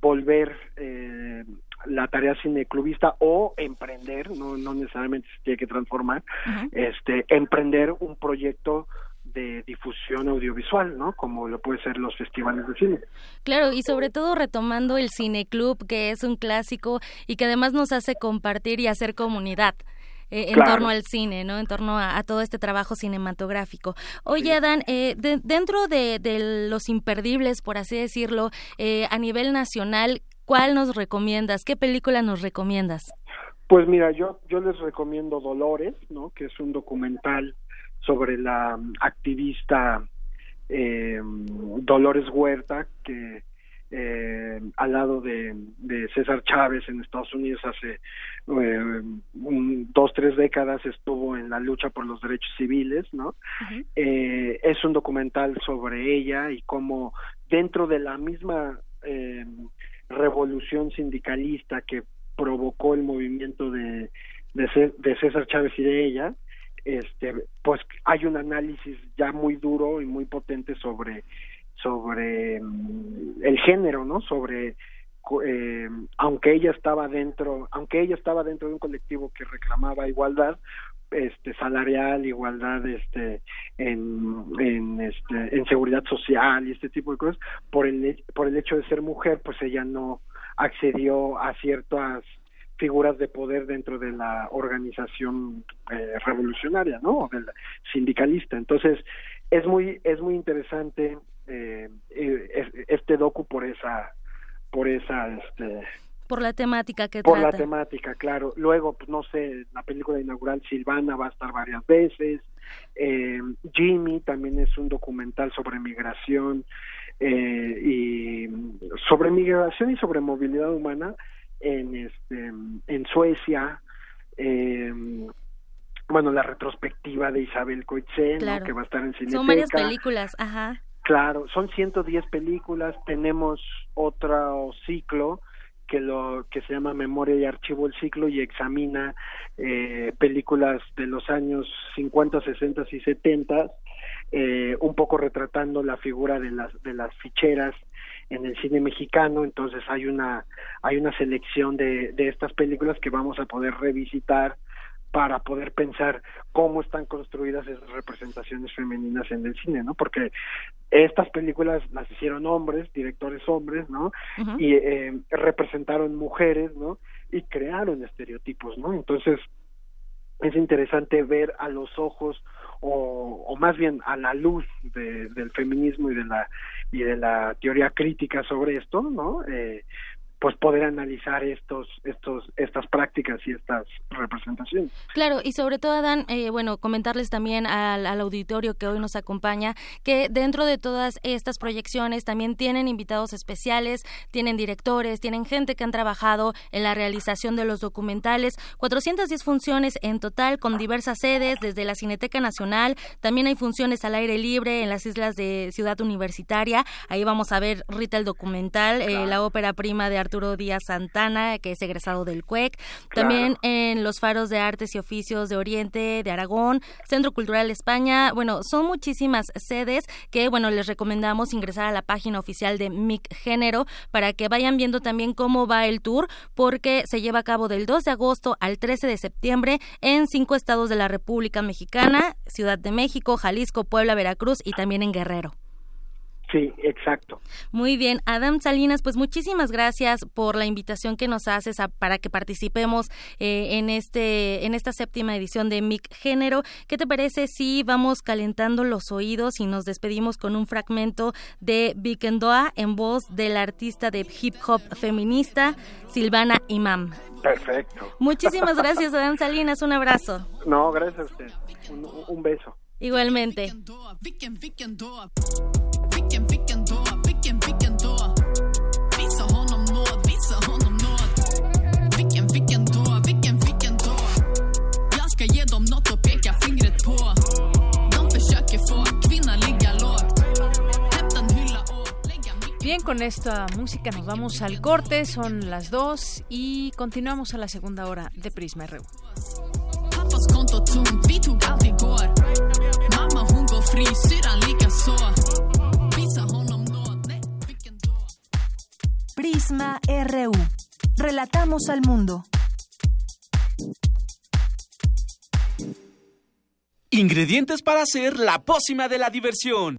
volver eh, la tarea cineclubista o emprender, no, no necesariamente se tiene que transformar, este, emprender un proyecto de difusión audiovisual, ¿no? Como lo puede ser los festivales de cine. Claro, y sobre todo retomando el cineclub, que es un clásico y que además nos hace compartir y hacer comunidad. Eh, en torno al cine, ¿no? En torno a, todo este trabajo cinematográfico. Oye, Adán, eh, dentro de, de, los imperdibles, por así decirlo, eh, a nivel nacional, ¿Cuál nos recomiendas? ¿Qué película nos recomiendas? Pues mira, yo, yo les recomiendo Dolores, ¿no? Que es un documental sobre la activista eh, Dolores Huerta, que eh, al lado de, César Chávez en Estados Unidos hace eh, dos, tres décadas estuvo en la lucha por los derechos civiles, ¿no? es un documental sobre ella y cómo dentro de la misma revolución sindicalista que provocó el movimiento de, de, César Chávez y de ella, este, pues hay un análisis ya muy duro y muy potente sobre sobre mm, el género, ¿no? Sobre eh, aunque ella estaba dentro, aunque ella estaba dentro de un colectivo que reclamaba igualdad, este salarial, igualdad este en, en este en seguridad social y este tipo de cosas, por el por el hecho de ser mujer, pues ella no accedió a ciertas figuras de poder dentro de la organización eh, revolucionaria, ¿no? O del sindicalista. Entonces, es muy es muy interesante eh, eh este docu por esa por esa este por la temática que por la temática claro luego pues no sé la película inaugural Silvana va a estar varias veces eh, Jimmy también es un documental sobre migración eh, y sobre migración y sobre movilidad humana en este en Suecia eh, bueno la retrospectiva de Isabel Coetzee que va a estar en Cineteca. Son varias películas ajá. Claro, son 110 películas, tenemos otro ciclo que lo que se llama Memoria y Archivo. El Ciclo y examina eh, películas de los años 50, 60 y 70, eh, un poco retratando la figura de las de las ficheras en el cine mexicano, entonces hay una hay una selección de, de estas películas que vamos a poder revisitar para poder pensar cómo están construidas esas representaciones femeninas en el cine, ¿no? Porque estas películas las hicieron hombres, directores hombres, ¿no? Y eh, representaron mujeres, ¿no? Y crearon estereotipos, ¿no? Entonces es interesante ver a los ojos o, o más bien a la luz de, del feminismo y de la y de la teoría crítica sobre esto, ¿no? Eh, pues poder analizar estos estos estas prácticas y estas representaciones. Claro, y sobre todo Adán, eh, bueno, comentarles también al, auditorio que hoy nos acompaña que dentro de todas estas proyecciones también tienen invitados especiales, tienen directores, tienen gente que han trabajado en la realización de los documentales, 410 funciones en total con diversas sedes desde la Cineteca Nacional, también hay funciones al aire libre en las islas de Ciudad Universitaria, ahí vamos a ver Rita el documental, eh, la ópera prima de Arturo Díaz Santana, que es egresado del CUEC. También en los faros de artes y oficios de Oriente, de Aragón, Centro Cultural España. Bueno, son muchísimas sedes que, bueno, les recomendamos ingresar a la página oficial de MIC Género para que vayan viendo también cómo va el tour, porque se lleva a cabo del 2 de agosto al 13 de septiembre en cinco estados de la República Mexicana, Ciudad de México, Jalisco, Puebla, Veracruz y también en Guerrero. Sí, exacto. Muy bien, Adam Salinas, pues muchísimas gracias por la invitación que nos haces para que participemos eh, en este en esta séptima edición de MIC Género. ¿Qué te parece si vamos calentando los oídos y nos despedimos con un fragmento de Vikendoa en voz del artista de hip hop feminista Silvana Imam? Perfecto. Muchísimas gracias, Adam Salinas. Un abrazo. No, gracias a usted. un beso. Igualmente. Bien, con esta música nos vamos al corte, son las dos y continuamos a la segunda hora de Prisma RU. Prisma RU. Relatamos al mundo. Ingredientes para hacer la pócima de la diversión.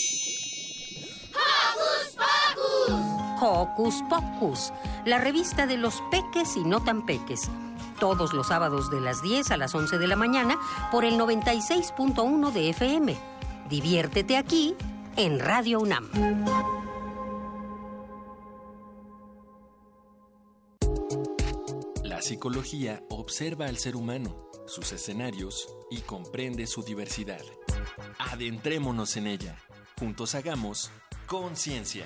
Hocus Pocus, la revista de los peques y no tan peques. Todos los sábados de las 10 a las 11 de la mañana por el 96.1 de FM. Diviértete aquí en Radio UNAM. La psicología observa al ser humano, sus escenarios y comprende su diversidad. Adentrémonos en ella. Juntos hagamos conciencia,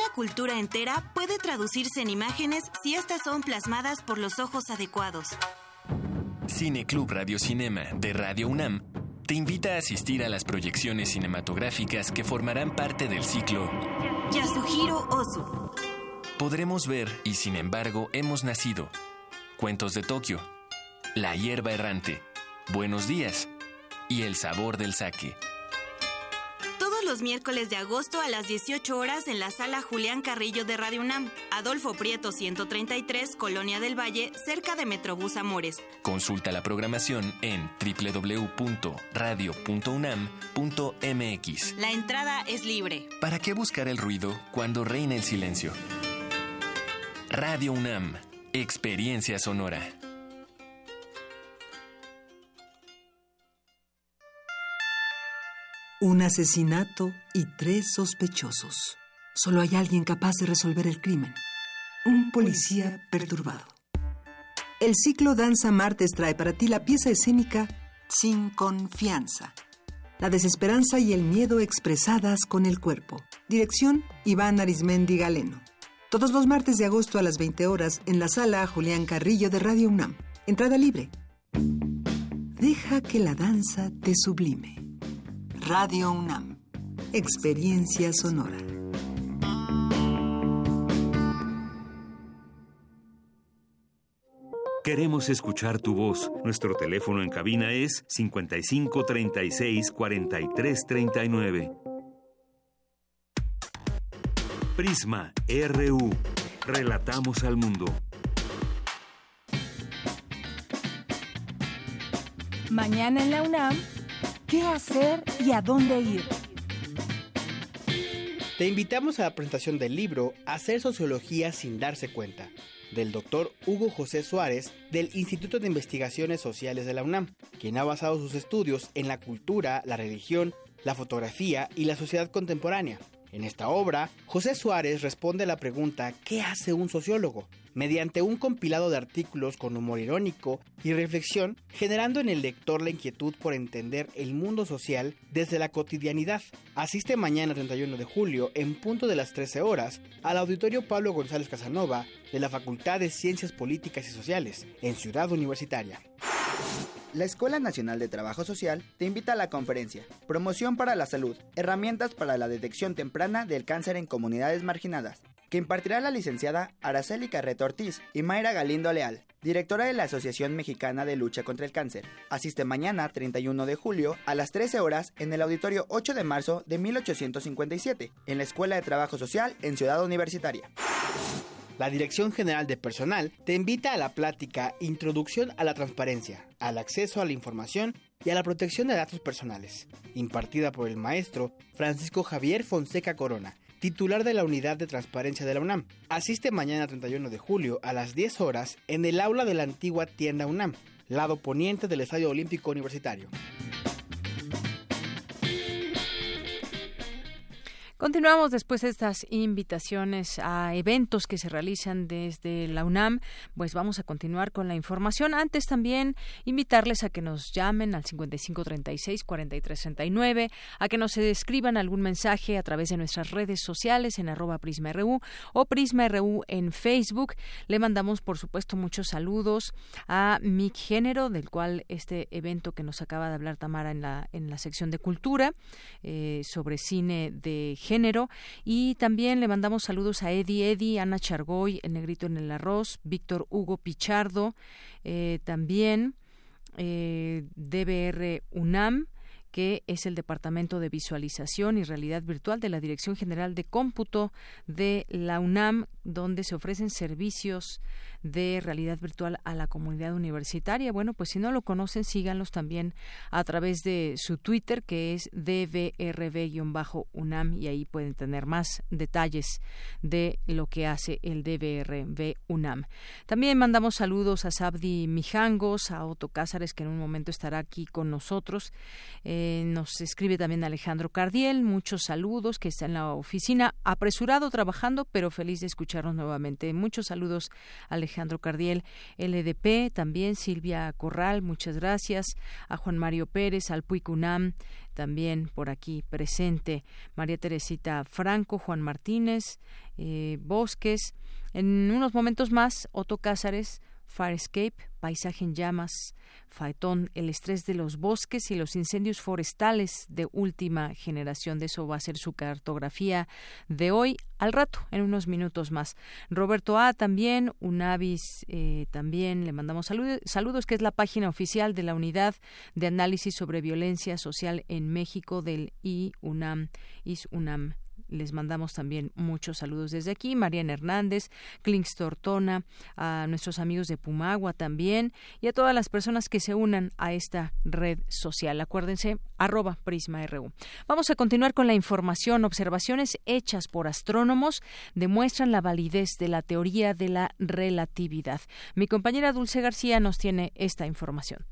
Una cultura entera puede traducirse en imágenes si estas son plasmadas por los ojos adecuados. Cine Club Radio Cinema de Radio UNAM te invita a asistir a las proyecciones cinematográficas que formarán parte del ciclo Yasuhiro Ozu. Podremos ver y sin embargo hemos nacido. Cuentos de Tokio, La hierba errante, Buenos días y El sabor del sake los miércoles de agosto a las 18 horas en la sala Julián Carrillo de Radio UNAM, Adolfo Prieto 133, Colonia del Valle, cerca de Metrobús Amores. Consulta la programación en www.radio.unam.mx. La entrada es libre. ¿Para qué buscar el ruido cuando reina el silencio? Radio UNAM, Experiencia Sonora. Un asesinato y tres sospechosos. Solo hay alguien capaz de resolver el crimen. Un policía perturbado. El ciclo Danza Martes trae para ti la pieza escénica Sin Confianza. La desesperanza y el miedo expresadas con el cuerpo. Dirección Iván Arismendi Galeno. Todos los martes de agosto a las 20 horas en la sala Julián Carrillo de Radio UNAM. Entrada libre. Deja que la danza te sublime. Radio UNAM. Experiencia sonora. Queremos escuchar tu voz. Nuestro teléfono en cabina es 55 36 43 39. Prisma RU. Relatamos al mundo. Mañana en la UNAM, ¿qué hacer y a dónde ir? Te invitamos a la presentación del libro Hacer Sociología sin darse cuenta, del doctor Hugo José Suárez del Instituto de Investigaciones Sociales de la UNAM, quien ha basado sus estudios en la cultura, la religión, la fotografía y la sociedad contemporánea. En esta obra, José Suárez responde a la pregunta ¿qué hace un sociólogo? Mediante un compilado de artículos con humor irónico y reflexión, generando en el lector la inquietud por entender el mundo social desde la cotidianidad. Asiste mañana 31 de julio, en punto de las 13 horas, al auditorio Pablo González Casanova de la Facultad de Ciencias Políticas y Sociales, en Ciudad Universitaria. La Escuela Nacional de Trabajo Social te invita a la conferencia Promoción para la Salud, herramientas para la detección temprana del cáncer en comunidades marginadas, que impartirá la licenciada Araceli Carreto Ortiz y Mayra Galindo Leal, directora de la Asociación Mexicana de Lucha contra el Cáncer. Asiste mañana, 31 de julio, a las 13 horas en el auditorio 8 de marzo de 1857, en la Escuela de Trabajo Social en Ciudad Universitaria. La Dirección General de Personal te invita a la plática Introducción a la Transparencia, al acceso a la información y a la protección de datos personales, impartida por el maestro Francisco Javier Fonseca Corona, titular de la Unidad de Transparencia de la UNAM. Asiste mañana 31 de julio a las 10 horas en el aula de la antigua tienda UNAM, lado poniente del Estadio Olímpico Universitario. Continuamos después de estas invitaciones a eventos que se realizan desde la UNAM. Pues vamos a continuar con la información. Antes también invitarles a que nos llamen al 5536-4339, a que nos escriban algún mensaje a través de nuestras redes sociales en arroba PrismaRU o PrismaRU en Facebook. Le mandamos, por supuesto, muchos saludos a Mick Género, del cual este evento que nos acaba de hablar Tamara en la, en la sección de cultura eh, sobre cine de género. Y también le mandamos saludos a Eddie Eddie, Ana Chargoy, El Negrito en el Arroz, Víctor Hugo Pichardo, eh, también eh, DBR UNAM que es el Departamento de Visualización y Realidad Virtual de la Dirección General de Cómputo de la UNAM, donde se ofrecen servicios de realidad virtual a la comunidad universitaria. Bueno, pues si no lo conocen, síganlos también a través de su Twitter, que es DBRB-UNAM, y ahí pueden tener más detalles de lo que hace el DBRB UNAM. También mandamos saludos a Sabdi Mijangos, a Otto Cázares, que en un momento estará aquí con nosotros. Eh, nos escribe también Alejandro Cardiel, muchos saludos, que está en la oficina, apresurado trabajando, pero feliz de escucharnos nuevamente. Muchos saludos, Alejandro Alejandro Cardiel, LDP, también Silvia Corral, muchas gracias, a Juan Mario Pérez, al Puicunam, también por aquí presente, María Teresita Franco, Juan Martínez, eh, Bosques, en unos momentos más, Otto Cázares, Farescape, Paisaje en llamas, Faetón, el estrés de los bosques y los incendios forestales de última generación. De eso va a ser su cartografía de hoy al rato, en unos minutos más. Roberto A. también, Unavis eh, también, le mandamos saludos, que es la página oficial de la Unidad de Análisis sobre Violencia Social en México del IUNAM, ISUNAM les mandamos también muchos saludos desde aquí. Mariana Hernández, Clinks Tortona, a nuestros amigos de Pumagua también y a todas las personas que se unan a esta red social. Acuérdense, arroba PrismaRU. Vamos a continuar con la información. Observaciones hechas por astrónomos demuestran la validez de la teoría de la relatividad. Mi compañera Dulce García nos tiene esta información.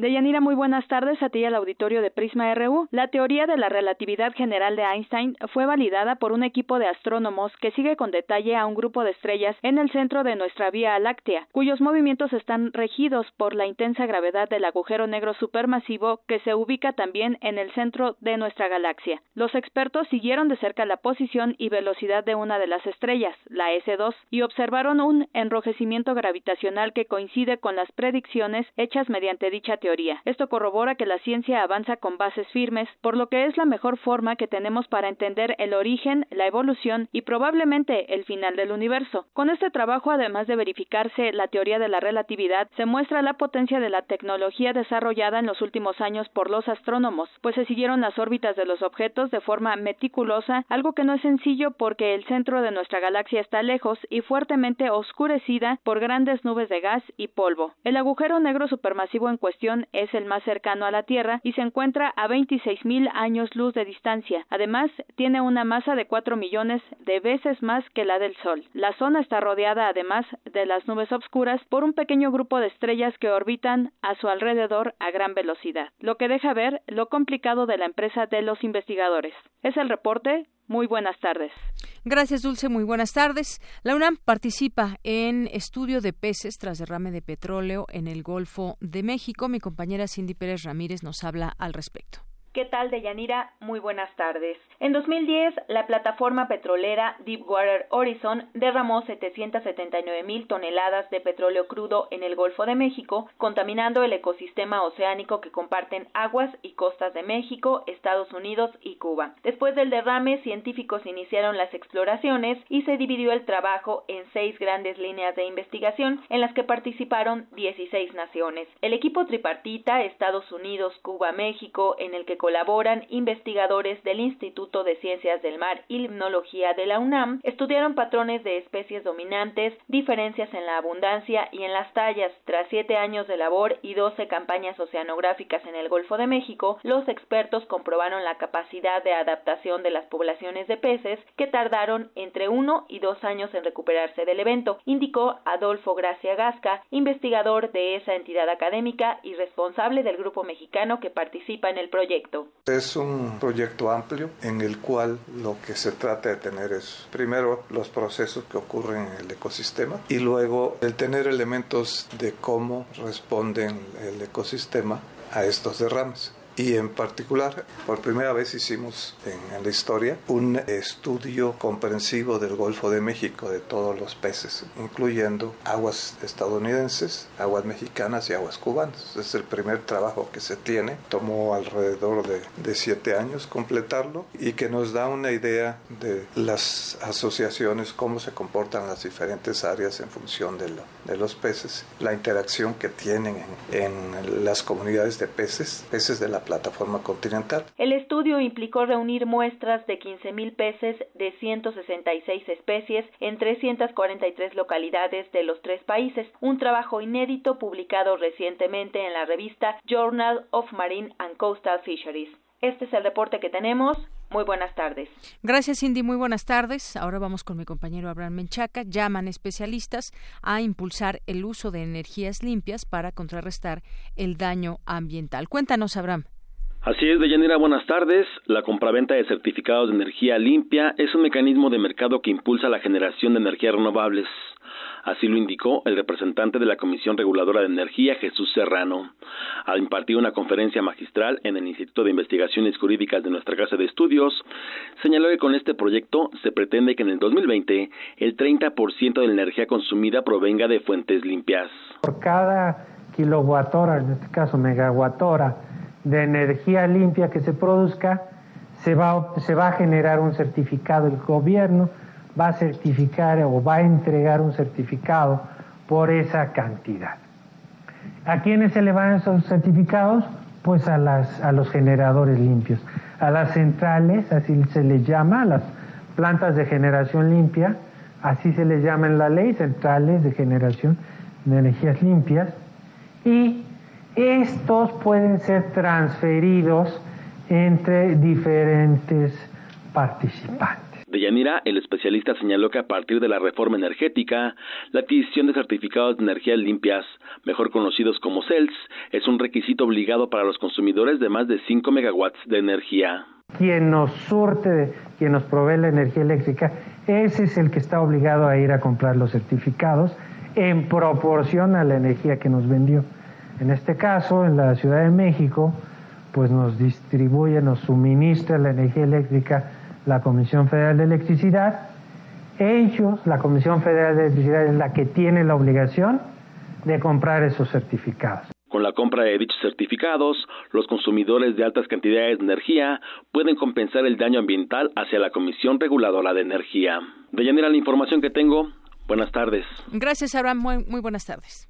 Deyanira, muy buenas tardes a ti y al auditorio de Prisma RU. La teoría de la relatividad general de Einstein fue validada por un equipo de astrónomos que sigue con detalle a un grupo de estrellas en el centro de nuestra Vía Láctea, cuyos movimientos están regidos por la intensa gravedad del agujero negro supermasivo que se ubica también en el centro de nuestra galaxia. Los expertos siguieron de cerca la posición y velocidad de una de las estrellas, la S2, y observaron un enrojecimiento gravitacional que coincide con las predicciones hechas mediante dicha teoría esto corrobora que la ciencia avanza con bases firmes, por lo que es la mejor forma que tenemos para entender el origen, la evolución y probablemente el final del universo. Con este trabajo, además de verificarse la teoría de la relatividad, se muestra la potencia de la tecnología desarrollada en los últimos años por los astrónomos, pues se siguieron las órbitas de los objetos de forma meticulosa, algo que no es sencillo porque el centro de nuestra galaxia está lejos y fuertemente oscurecida por grandes nubes de gas y polvo. El agujero negro supermasivo en cuestión es el más cercano a la Tierra y se encuentra a 26.000 años luz de distancia. Además, tiene una masa de 4 millones de veces más que la del Sol. La zona está rodeada, además de las nubes oscuras, por un pequeño grupo de estrellas que orbitan a su alrededor a gran velocidad, lo que deja ver lo complicado de la empresa de los investigadores. Es el reporte. Muy buenas tardes. Gracias, Dulce. Muy buenas tardes. La UNAM participa en estudio de peces tras derrame de petróleo en el Golfo de México. Mi compañera Cindy Pérez Ramírez nos habla al respecto. ¿Qué tal, Deyanira? Muy buenas tardes. En 2010, la plataforma petrolera Deepwater Horizon derramó 779 mil toneladas de petróleo crudo en el Golfo de México, contaminando el ecosistema oceánico que comparten aguas y costas de México, Estados Unidos y Cuba. Después del derrame, científicos iniciaron las exploraciones y se dividió el trabajo en seis grandes líneas de investigación en las que participaron 16 naciones. El equipo tripartita Estados Unidos, Cuba, México, en el que colaboran investigadores del Instituto de Ciencias del Mar y Limnología de la UNAM, estudiaron patrones de especies dominantes, diferencias en la abundancia y en las tallas. Tras siete años de labor y doce campañas oceanográficas en el Golfo de México, los expertos comprobaron la capacidad de adaptación de las poblaciones de peces que tardaron entre uno y dos años en recuperarse del evento, indicó Adolfo Gracia Gasca, investigador de esa entidad académica y responsable del grupo mexicano que participa en el proyecto. Es un proyecto amplio en el cual lo que se trata de tener es primero los procesos que ocurren en el ecosistema y luego el tener elementos de cómo responden el ecosistema a estos derrames y en particular por primera vez hicimos en, la historia un estudio comprensivo del Golfo de México de todos los peces, incluyendo aguas estadounidenses, aguas mexicanas y aguas cubanas. Es el primer trabajo que se tiene, tomó alrededor de, de siete años completarlo y que nos da una idea de las asociaciones, cómo se comportan las diferentes áreas en función de, de los peces, la interacción que tienen en, en las comunidades de peces, peces de la plataforma continental. El estudio implicó reunir muestras de 15.000 peces de 166 especies en 343 localidades de los tres países, un trabajo inédito publicado recientemente en la revista Journal of Marine and Coastal Fisheries. Este es el reporte que tenemos. Muy buenas tardes. Gracias, Cindy. Muy buenas tardes. Ahora vamos con mi compañero Abraham Menchaca. Llaman especialistas a impulsar el uso de energías limpias para contrarrestar el daño ambiental. Cuéntanos, Abraham. Así es, Deyanira, buenas tardes. La compraventa de certificados de energía limpia es un mecanismo de mercado que impulsa la generación de energías renovables. Así lo indicó el representante de la Comisión Reguladora de Energía, Jesús Serrano, al impartir una conferencia magistral en el Instituto de Investigaciones Jurídicas de nuestra Casa de Estudios. Señaló que con este proyecto se pretende que en el 2020 el 30% de la energía consumida provenga de fuentes limpias. Por cada kilowatt-hora, en este caso megawatt-hora, de energía limpia que se produzca, se va, se va a generar un certificado, el gobierno va a certificar o va a entregar un certificado por esa cantidad. ¿A quiénes se le van esos certificados? Pues a, las, a los generadores limpios, a las centrales, así se les llama, a las plantas de generación limpia, así se les llama en la ley, centrales de generación de energías limpias, y estos pueden ser transferidos entre diferentes participantes. Deyanira, el especialista señaló que a partir de la reforma energética, la adquisición de certificados de energías limpias, mejor conocidos como CELS, es un requisito obligado para los consumidores de más de 5 megawatts de energía. Quien nos surte, quien nos provee la energía eléctrica, ese es el que está obligado a ir a comprar los certificados en proporción a la energía que nos vendió. En este caso, en la Ciudad de México, pues nos distribuye, nos suministra la energía eléctrica la Comisión Federal de Electricidad. Ellos, la Comisión Federal de Electricidad, es la que tiene la obligación de comprar esos certificados. Con la compra de dichos certificados, los consumidores de altas cantidades de energía pueden compensar el daño ambiental hacia la Comisión Reguladora de Energía. De la información que tengo. Buenas tardes. Gracias, Abraham. Muy, muy buenas tardes.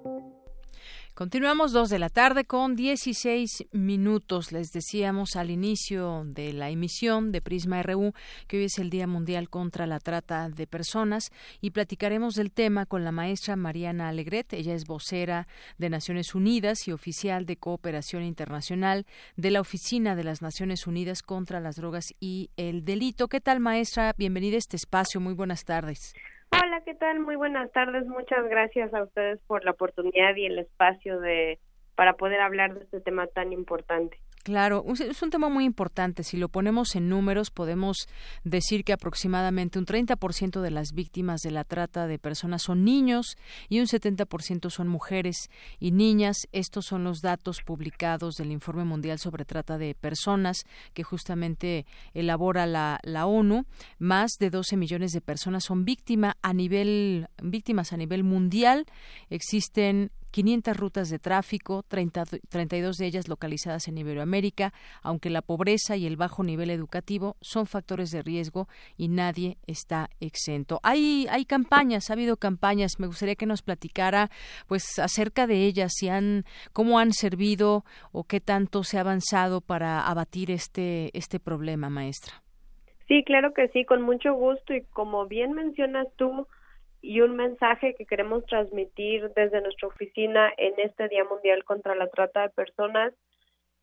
Continuamos dos de la tarde con 16 minutos. Les decíamos al inicio de la emisión de Prisma RU que hoy es el Día Mundial contra la Trata de Personas y platicaremos del tema con la maestra Mariana Alegret. Ella es vocera de Naciones Unidas y oficial de cooperación internacional de la Oficina de las Naciones Unidas contra las Drogas y el Delito. ¿Qué tal, maestra? Bienvenida a este espacio. Muy buenas tardes. Hola, ¿qué tal? Muy buenas tardes. Muchas gracias a ustedes por la oportunidad y el espacio de para poder hablar de este tema tan importante. Claro, es un tema muy importante. Si lo ponemos en números, podemos decir que aproximadamente un 30% de las víctimas de la trata de personas son niños y un 70% son mujeres y niñas. Estos son los datos publicados del Informe Mundial sobre Trata de Personas que justamente elabora la, la ONU. Más de 12 millones de personas son víctima a nivel, víctimas a nivel mundial. Existen 500 rutas de tráfico, 30, 32 de ellas localizadas en Iberoamérica, aunque la pobreza y el bajo nivel educativo son factores de riesgo y nadie está exento. Hay, hay campañas, ha habido campañas, me gustaría que nos platicara pues acerca de ellas, si han, cómo han servido o qué tanto se ha avanzado para abatir este, este problema, maestra. Sí, claro que sí, con mucho gusto y como bien mencionas tú, y un mensaje que queremos transmitir desde nuestra oficina en este Día Mundial contra la Trata de Personas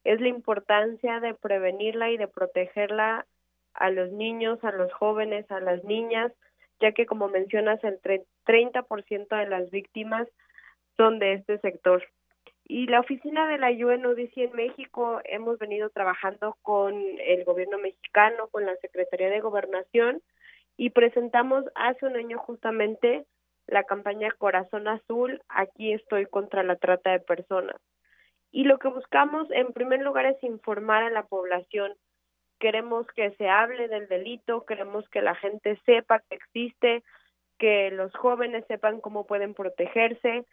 es la importancia de prevenirla y de protegerla a los niños, a los jóvenes, a las niñas, ya que como mencionas el 30% de las víctimas son de este sector. Y la oficina de la UNODC en México hemos venido trabajando con el gobierno mexicano, con la Secretaría de Gobernación y presentamos hace un año justamente la campaña Corazón Azul, aquí estoy contra la trata de personas. Y lo que buscamos en primer lugar es informar a la población. Queremos que se hable del delito, queremos que la gente sepa que existe, que los jóvenes sepan cómo pueden protegerse.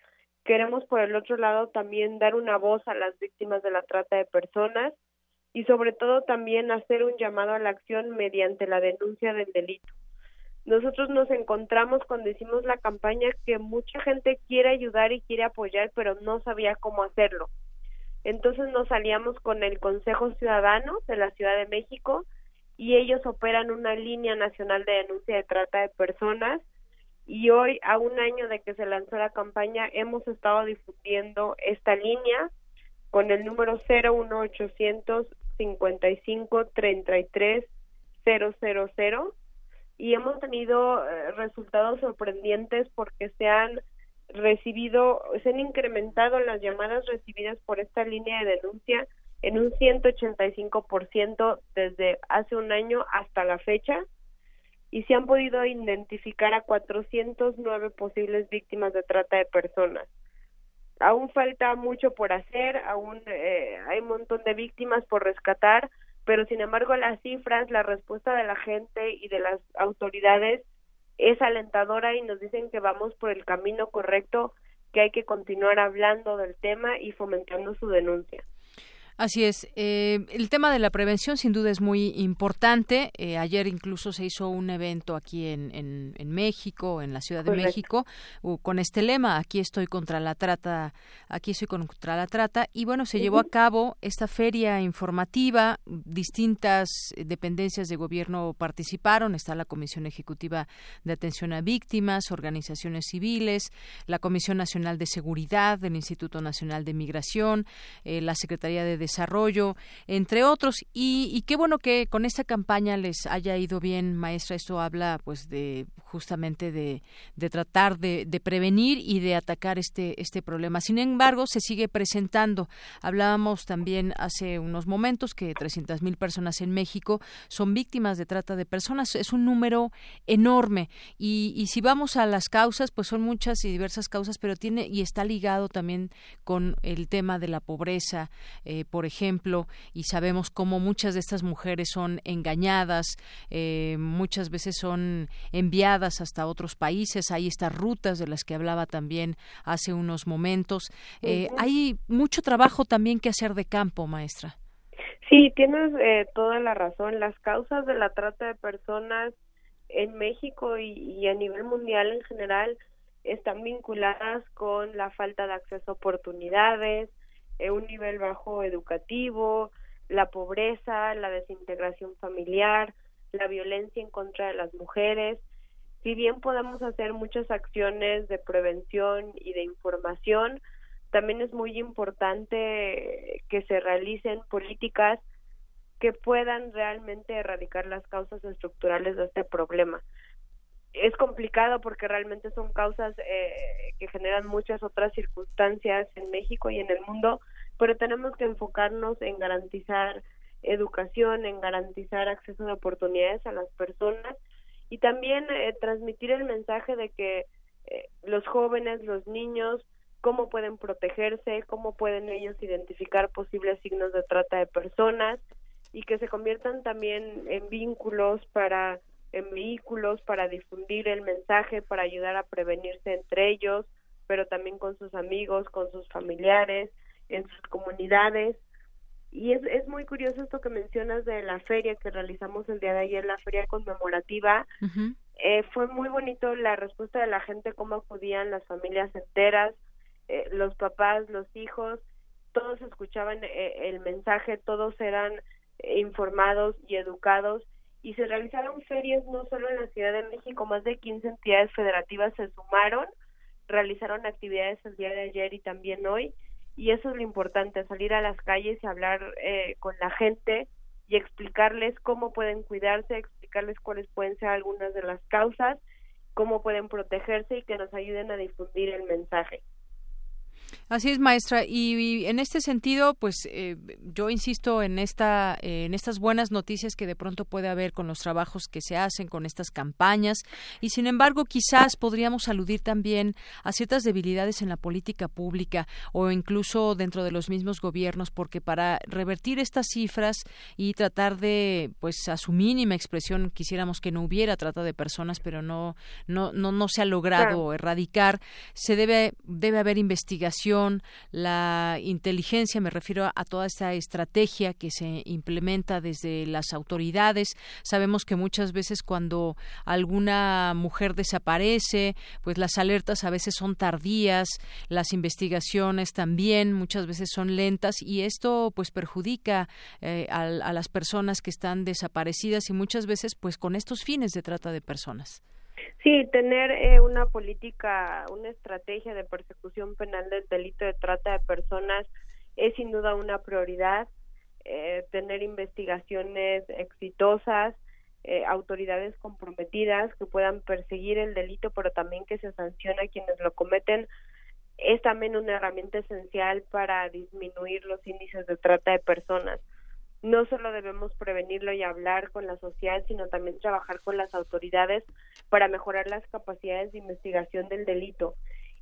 Queremos por el otro lado también dar una voz a las víctimas de la trata de personas y sobre todo también hacer un llamado a la acción mediante la denuncia del delito nosotros nos encontramos cuando hicimos la campaña que mucha gente quiere ayudar y quiere apoyar, pero no sabía cómo hacerlo. Entonces nos salíamos con el Consejo Ciudadano de la Ciudad de México y ellos operan una línea nacional de denuncia de trata de personas y hoy, a un año de que se lanzó la campaña, hemos estado difundiendo esta línea con el número 01800 55 33 000 y hemos tenido eh, resultados sorprendentes porque se han recibido, se han incrementado las llamadas recibidas por esta línea de denuncia en un 185% desde hace un año hasta la fecha y se han podido identificar a 409 posibles víctimas de trata de personas. Aún falta mucho por hacer, aún eh, hay un montón de víctimas por rescatar, pero sin embargo las cifras, la respuesta de la gente y de las autoridades es alentadora y nos dicen que vamos por el camino correcto, que hay que continuar hablando del tema y fomentando su denuncia. Así es. Eh, el tema de la prevención sin duda es muy importante. Eh, ayer incluso se hizo un evento aquí en, en, México, en la Ciudad de México, con este lema, aquí estoy contra la trata, aquí estoy contra la trata. Y bueno, se llevó a cabo esta feria informativa, distintas dependencias de gobierno participaron, está la Comisión Ejecutiva de Atención a Víctimas, organizaciones civiles, la Comisión Nacional de Seguridad del Instituto Nacional de Migración, eh, la Secretaría de desarrollo, entre otros. Y, qué bueno que con esta campaña les haya ido bien, maestra. Esto habla, pues, de justamente de, tratar de, prevenir y de atacar este, este problema. Sin embargo, se sigue presentando. Hablábamos también hace unos momentos que 300.000 personas en México son víctimas de trata de personas. Es un número enorme. Y, y si vamos a las causas, pues son muchas y diversas causas, pero tiene y está ligado también con el tema de la pobreza, eh, por ejemplo, y sabemos cómo muchas de estas mujeres son engañadas, eh, muchas veces son enviadas hasta otros países. Hay estas rutas de las que hablaba también hace unos momentos. Eh, hay mucho trabajo también que hacer de campo, maestra. Sí, tienes eh, toda la razón. Las causas de la trata de personas en México y, y, a nivel mundial en general están vinculadas con la falta de acceso a oportunidades, un nivel bajo educativo, la pobreza, la desintegración familiar, la violencia en contra de las mujeres. Si bien podemos hacer muchas acciones de prevención y de información, también es muy importante que se realicen políticas que puedan realmente erradicar las causas estructurales de este problema es complicado porque realmente son causas eh, que generan muchas otras circunstancias en México y en el mundo, pero tenemos que enfocarnos en garantizar educación, en garantizar acceso de oportunidades a las personas y también eh, transmitir el mensaje de que eh, los jóvenes, los niños, cómo pueden protegerse, cómo pueden ellos identificar posibles signos de trata de personas y que se conviertan también en vínculos para en vehículos para difundir el mensaje, para ayudar a prevenirse entre ellos, pero también con sus amigos, con sus familiares, en sus comunidades. Y es, es muy curioso esto que mencionas de la feria que realizamos el día de ayer, la feria conmemorativa. eh, fue muy bonito la respuesta de la gente, cómo acudían las familias enteras, eh, los papás, los hijos, todos escuchaban eh, el mensaje, todos eran informados y educados y se realizaron ferias no solo en la Ciudad de México, más de 15 entidades federativas se sumaron, realizaron actividades el día de ayer y también hoy, y eso es lo importante, salir a las calles y hablar eh, con la gente y explicarles cómo pueden cuidarse, explicarles cuáles pueden ser algunas de las causas, cómo pueden protegerse y que nos ayuden a difundir el mensaje. Así es, maestra. Y, en este sentido, pues eh, yo insisto en esta, en estas buenas noticias que de pronto puede haber con los trabajos que se hacen, con estas campañas. Y sin embargo, quizás podríamos aludir también a ciertas debilidades en la política pública o incluso dentro de los mismos gobiernos, porque para revertir estas cifras y tratar de, pues, a su mínima expresión, quisiéramos que no hubiera trata de personas, pero no, no, no, no se ha logrado erradicar. Se debe, debe haber investigación la inteligencia, me refiero a toda esta estrategia que se implementa desde las autoridades. Sabemos que muchas veces cuando alguna mujer desaparece, pues las alertas a veces son tardías, las investigaciones también muchas veces son lentas y esto pues perjudica eh, a, a las personas que están desaparecidas y muchas veces pues con estos fines de trata de personas. Sí, tener eh, una política, una estrategia de persecución penal del delito de trata de personas es sin duda una prioridad. Eh, tener investigaciones exitosas, eh, autoridades comprometidas que puedan perseguir el delito, pero también que se sancione a quienes lo cometen, es también una herramienta esencial para disminuir los índices de trata de personas no solo debemos prevenirlo y hablar con la sociedad, sino también trabajar con las autoridades para mejorar las capacidades de investigación del delito.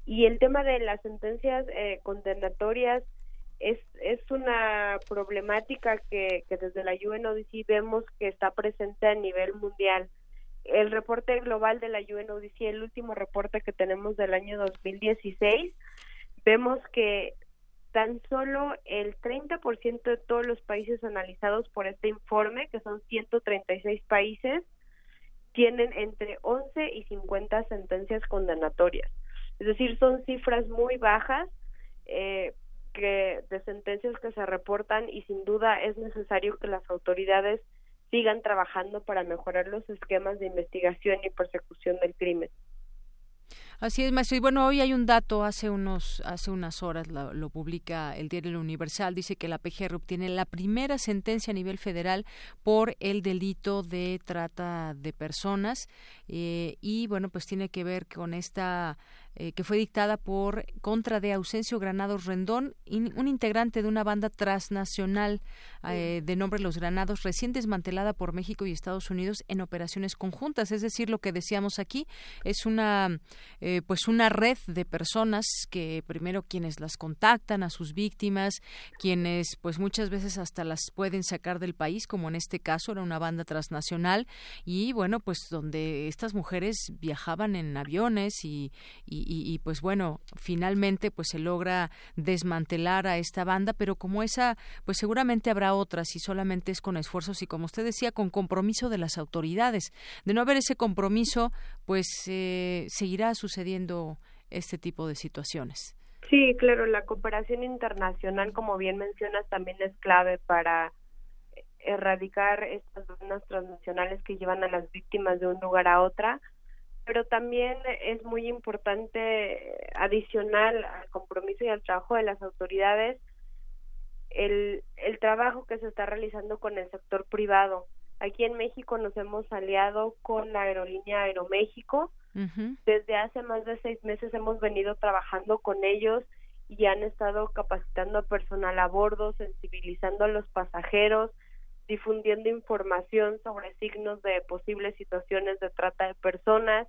Y el tema de las sentencias eh, condenatorias es, es una problemática que, que desde la UNODC vemos que está presente a nivel mundial. El reporte global de la UNODC, el último reporte que tenemos del año 2016, vemos que tan solo el 30% de todos los países analizados por este informe, que son 136 países, tienen entre 11 y 50 sentencias condenatorias. Es decir, son cifras muy bajas eh, que de sentencias que se reportan y sin duda es necesario que las autoridades sigan trabajando para mejorar los esquemas de investigación y persecución del crimen. Así es, maestro. Y bueno, hoy hay un dato, hace unos, hace unas horas lo, publica el diario Universal, dice que la PGR obtiene la primera sentencia a nivel federal por el delito de trata de personas eh, y bueno, pues tiene que ver con esta eh, que fue dictada por contra de Ausencio Granados Rendón, un integrante de una banda transnacional eh, de nombre Los Granados, recién desmantelada por México y Estados Unidos en operaciones conjuntas. Es decir, lo que decíamos aquí es una, eh, pues una red de personas que primero quienes las contactan a sus víctimas, quienes pues muchas veces hasta las pueden sacar del país, como en este caso era una banda transnacional y bueno, pues donde estas mujeres viajaban en aviones y y, pues bueno, finalmente pues se logra desmantelar a esta banda, pero como esa, pues seguramente habrá otras y solamente es con esfuerzos y como usted decía, con compromiso de las autoridades. De no haber ese compromiso, pues eh, seguirá sucediendo este tipo de situaciones. Sí, claro, la cooperación internacional, como bien mencionas, también es clave para erradicar estas zonas transnacionales que llevan a las víctimas de un lugar a otra pero también es muy importante adicional al compromiso y al trabajo de las autoridades el, el trabajo que se está realizando con el sector privado. Aquí en México nos hemos aliado con la aerolínea Aeroméxico. Desde hace más de seis meses hemos venido trabajando con ellos y han estado capacitando a personal a bordo, sensibilizando a los pasajeros, difundiendo información sobre signos de posibles situaciones de trata de personas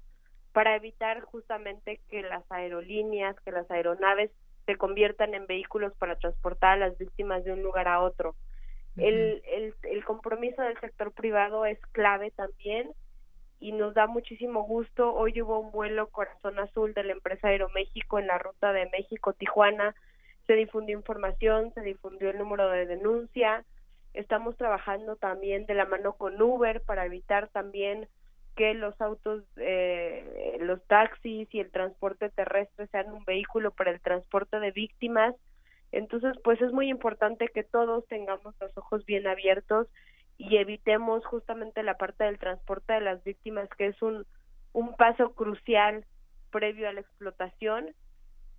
para evitar justamente que las aerolíneas, que las aeronaves se conviertan en vehículos para transportar a las víctimas de un lugar a otro. el, el, el compromiso del sector privado es clave también y nos da muchísimo gusto. Hoy hubo un vuelo Corazón Azul de la empresa Aeroméxico en la ruta de México-Tijuana. Se difundió información, se difundió el número de denuncia, Estamos trabajando también de la mano con Uber para evitar también que los autos, eh, los taxis y el transporte terrestre sean un vehículo para el transporte de víctimas. Entonces, pues es muy importante que todos tengamos los ojos bien abiertos y evitemos justamente la parte del transporte de las víctimas, que es un, un paso crucial previo a la explotación,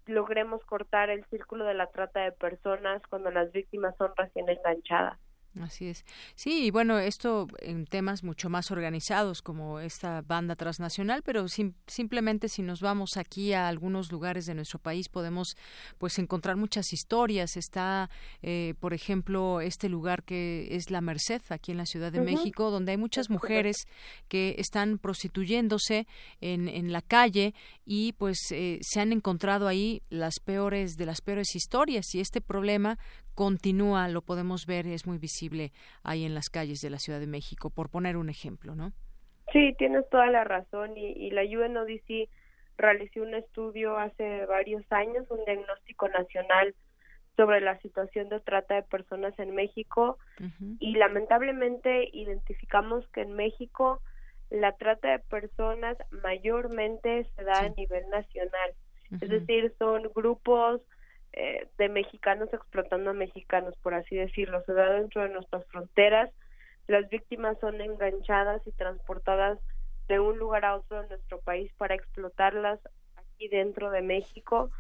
logremos cortar el círculo de la trata de personas cuando las víctimas son recién enganchadas. Así es. Sí, y bueno, esto en temas mucho más organizados como esta banda transnacional, pero simplemente si nos vamos aquí a algunos lugares de nuestro país podemos pues encontrar muchas historias. Está, eh, por ejemplo, este lugar que es La Merced, aquí en la Ciudad de México, donde hay muchas mujeres que están prostituyéndose en, en la calle y pues eh, se han encontrado ahí las peores de las peores historias y este problema continúa, lo podemos ver, es muy visible ahí en las calles de la Ciudad de México, por poner un ejemplo, ¿no? Sí, tienes toda la razón y, y la UNODC realizó un estudio hace varios años, un diagnóstico nacional sobre la situación de trata de personas en México y lamentablemente identificamos que en México la trata de personas mayormente se da a nivel nacional, es decir, son grupos eh, de mexicanos explotando a mexicanos, por así decirlo. Se da dentro de nuestras fronteras. Las víctimas son enganchadas y transportadas de un lugar a otro de nuestro país para explotarlas aquí dentro de México.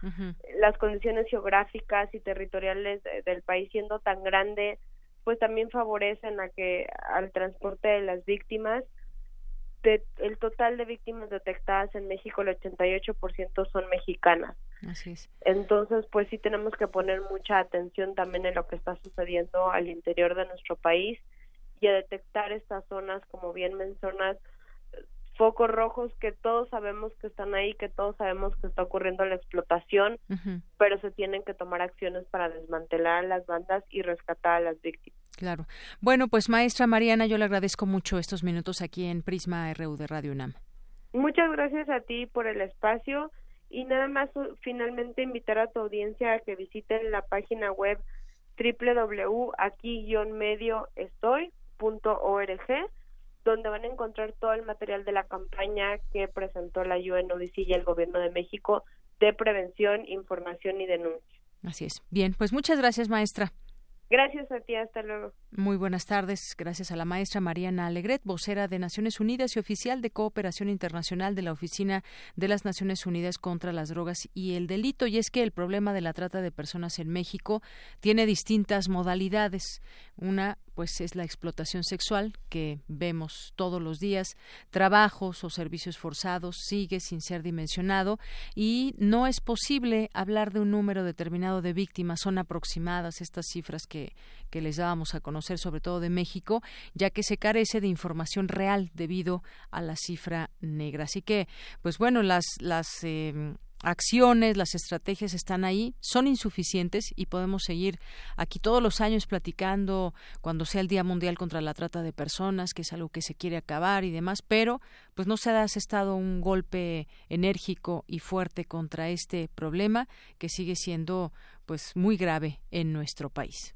Las condiciones geográficas y territoriales del país siendo tan grande, pues también favorecen a que al transporte de las víctimas el total de víctimas detectadas en México, el 88% son mexicanas. Así es. Entonces, pues sí tenemos que poner mucha atención también en lo que está sucediendo al interior de nuestro país y a detectar estas zonas, como bien mencionas, focos rojos que todos sabemos que están ahí, que todos sabemos que está ocurriendo la explotación, pero se tienen que tomar acciones para desmantelar las bandas y rescatar a las víctimas. Claro. Bueno, pues maestra Mariana, yo le agradezco mucho estos minutos aquí en Prisma RU de Radio UNAM. Muchas gracias a ti por el espacio y nada más finalmente invitar a tu audiencia a que visiten la página web www.aquí-medioestoy.org donde van a encontrar todo el material de la campaña que presentó la UNODC y el Gobierno de México de prevención, información y denuncia. Así es. Bien, pues muchas gracias, maestra. Gracias a ti, hasta luego. Muy buenas tardes. Gracias a la maestra Mariana Alegret, vocera de Naciones Unidas y oficial de cooperación internacional de la Oficina de las Naciones Unidas contra las Drogas y el Delito. Y es que el problema de la trata de personas en México tiene distintas modalidades. Una pues es la explotación sexual que vemos todos los días, trabajos o servicios forzados sigue sin ser dimensionado y no es posible hablar de un número determinado de víctimas, son aproximadas estas cifras que, que les dábamos a sobre todo de México, ya que se carece de información real debido a la cifra negra. Así que, pues bueno, las, las eh, acciones, las estrategias están ahí, son insuficientes y podemos seguir aquí todos los años platicando cuando sea el Día Mundial contra la Trata de Personas, que es algo que se quiere acabar y demás, pero pues no se ha estado un golpe enérgico y fuerte contra este problema que sigue siendo pues muy grave en nuestro país.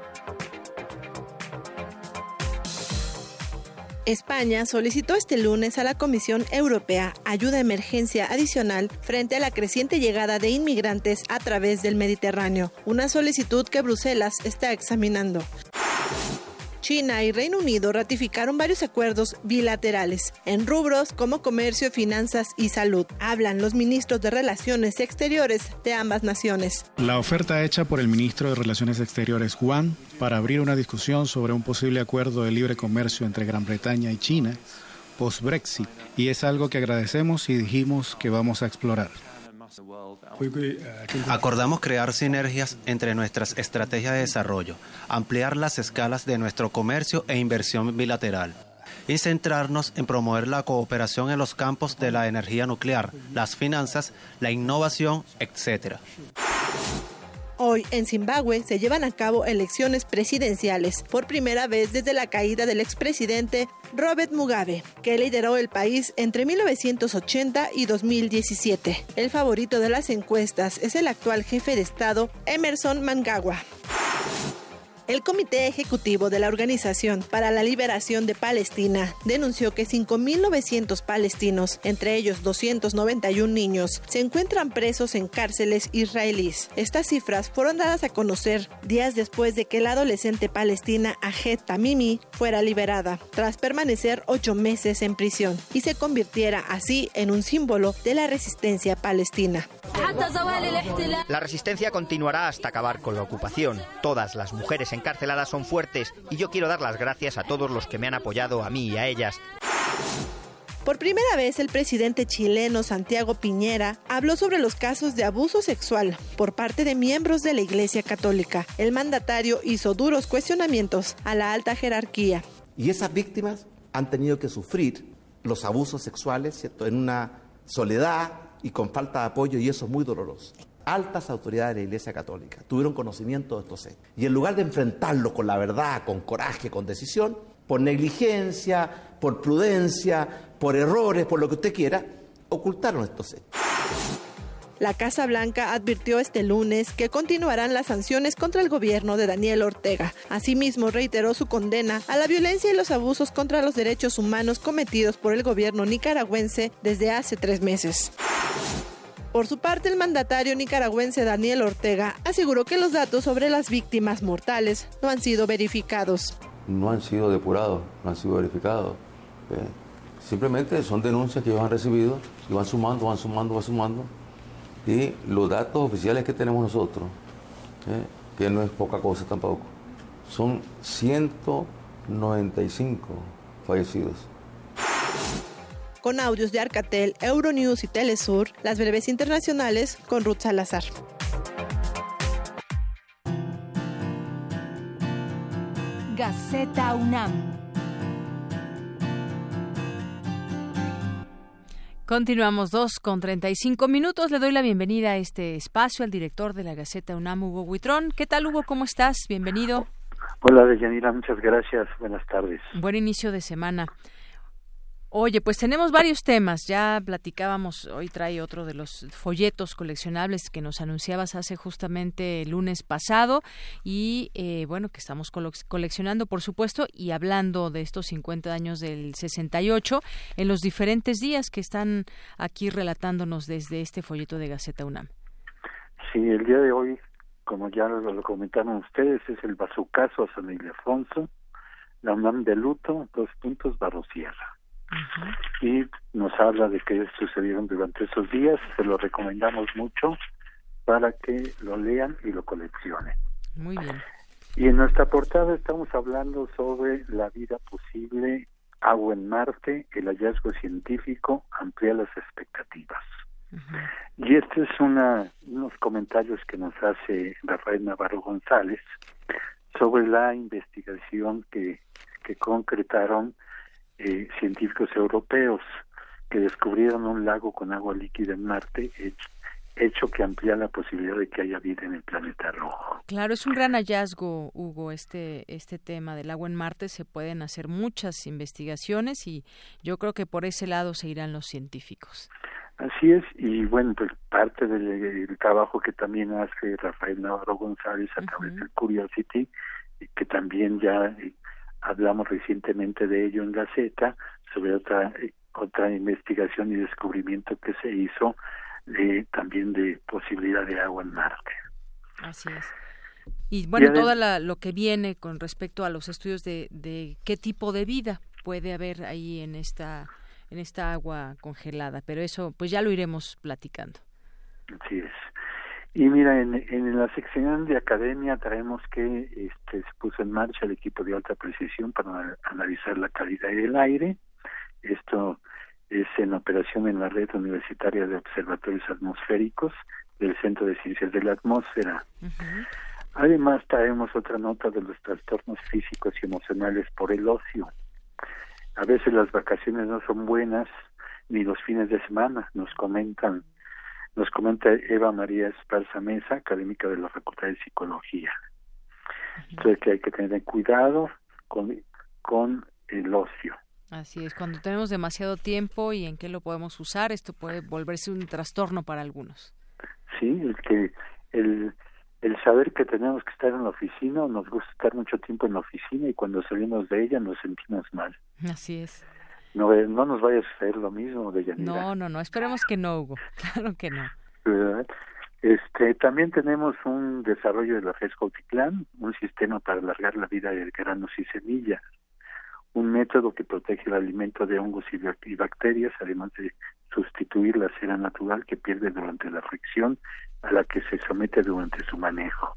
España solicitó este lunes a la Comisión Europea ayuda de emergencia adicional frente a la creciente llegada de inmigrantes a través del Mediterráneo, una solicitud que Bruselas está examinando. China y Reino Unido ratificaron varios acuerdos bilaterales en rubros como comercio, finanzas y salud. Hablan los ministros de Relaciones Exteriores de ambas naciones. La oferta hecha por el ministro de Relaciones Exteriores, Juan, para abrir una discusión sobre un posible acuerdo de libre comercio entre Gran Bretaña y China post-Brexit, y es algo que agradecemos y dijimos que vamos a explorar. Acordamos crear sinergias entre nuestras estrategias de desarrollo, ampliar las escalas de nuestro comercio e inversión bilateral y centrarnos en promover la cooperación en los campos de la energía nuclear, las finanzas, la innovación, etc. Hoy en Zimbabue se llevan a cabo elecciones presidenciales por primera vez desde la caída del expresidente Robert Mugabe, que lideró el país entre 1980 y 2017. El favorito de las encuestas es el actual jefe de Estado, Emerson Mnangagwa. El Comité Ejecutivo de la Organización para la Liberación de Palestina denunció que 5.900 palestinos, entre ellos 291 niños, se encuentran presos en cárceles israelíes. Estas cifras fueron dadas a conocer días después de que la adolescente palestina Ahed Tamimi fuera liberada, tras permanecer ocho meses en prisión, y se convirtiera así en un símbolo de la resistencia palestina. La resistencia continuará hasta acabar con la ocupación. Todas las mujeres encarceladas son fuertes y yo quiero dar las gracias a todos los que me han apoyado, a mí y a ellas. Por primera vez, el presidente chileno Santiago Piñera habló sobre los casos de abuso sexual por parte de miembros de la Iglesia Católica. El mandatario hizo duros cuestionamientos a la alta jerarquía. Y esas víctimas han tenido que sufrir los abusos sexuales ¿cierto? en una soledad y con falta de apoyo, y eso es muy doloroso. Altas autoridades de la Iglesia Católica tuvieron conocimiento de estos hechos. Y en lugar de enfrentarlos con la verdad, con coraje, con decisión, por negligencia, por prudencia, por errores, por lo que usted quiera, ocultaron estos hechos. La Casa Blanca advirtió este lunes que continuarán las sanciones contra el gobierno de Daniel Ortega. Asimismo, reiteró su condena a la violencia y los abusos contra los derechos humanos cometidos por el gobierno nicaragüense desde hace tres meses. Por su parte, el mandatario nicaragüense Daniel Ortega aseguró que los datos sobre las víctimas mortales no han sido verificados. No han sido depurados, no han sido verificados. Simplemente son denuncias que ellos han recibido y van sumando, van sumando, van sumando. Y los datos oficiales que tenemos nosotros, que no es poca cosa tampoco, son 195 fallecidos. Con audios de Arcatel, Euronews y Telesur, las breves internacionales con Ruth Salazar. Gaceta UNAM. Continuamos dos con 35 minutos. Le doy la bienvenida a este espacio al director de la Gaceta UNAM, Hugo Huitrón. ¿Qué tal, Hugo? ¿Cómo estás? Bienvenido. Hola, Deyanira. Muchas gracias. Buenas tardes. Buen inicio de semana. Oye, pues tenemos varios temas. Ya platicábamos, hoy trae otro de los folletos coleccionables que nos anunciabas hace justamente el lunes pasado y eh, bueno, que estamos coleccionando, por supuesto, y hablando de estos 50 años del 68 en los diferentes días que están aquí relatándonos desde este folleto de Gaceta UNAM. Sí, el día de hoy, como ya lo, comentaron ustedes, es el bazucazo a San Ildefonso, la UNAM de luto, dos puntos, Y nos habla de que sucedieron durante esos días. Se lo recomendamos mucho para que lo lean y lo coleccionen. Muy bien. Y en nuestra portada estamos hablando sobre la vida posible, agua en Marte, el hallazgo científico amplía las expectativas. Y este es una, unos comentarios que nos hace Rafael Navarro González sobre la investigación que, que concretaron eh, científicos europeos que descubrieron un lago con agua líquida en Marte, hecho, que amplía la posibilidad de que haya vida en el planeta rojo. Claro, es un gran hallazgo, Hugo, este, este tema del agua en Marte. Se pueden hacer muchas investigaciones y yo creo que por ese lado se irán los científicos. Así es, y bueno, pues parte del, trabajo que también hace Rafael Navarro González a través del Curiosity, que también ya hablamos recientemente de ello en Gaceta, sobre otra otra investigación y descubrimiento que se hizo de, también de posibilidad de agua en Marte. Así es. Y bueno, todo lo que viene con respecto a los estudios de, de qué tipo de vida puede haber ahí en esta en esta agua congelada, pero eso pues ya lo iremos platicando. Así es. Y mira, en, en la sección de academia traemos que este, se puso en marcha el equipo de alta precisión para analizar la calidad del aire. Esto es en operación en la red universitaria de observatorios atmosféricos del Centro de Ciencias de la Atmósfera. Además, traemos otra nota de los trastornos físicos y emocionales por el ocio. A veces las vacaciones no son buenas, ni los fines de semana, nos comentan Nos comenta Eva María Esparza Mesa, académica de la Facultad de Psicología. Entonces que hay que tener cuidado con, con el ocio. Así es, cuando tenemos demasiado tiempo y en qué lo podemos usar, esto puede volverse un trastorno para algunos. Sí, es que el, el saber que tenemos que estar en la oficina, nos gusta estar mucho tiempo en la oficina y cuando salimos de ella nos sentimos mal. Así es. No, eh, no nos vaya a suceder lo mismo de Yanira. No, no, no, esperemos que no, Hugo. Claro que no. Este, también tenemos un desarrollo de la FESCOTICLAN, un sistema para alargar la vida de granos y semillas, un método que protege el alimento de hongos y bacterias, además de sustituir la cera natural que pierde durante la fricción a la que se somete durante su manejo.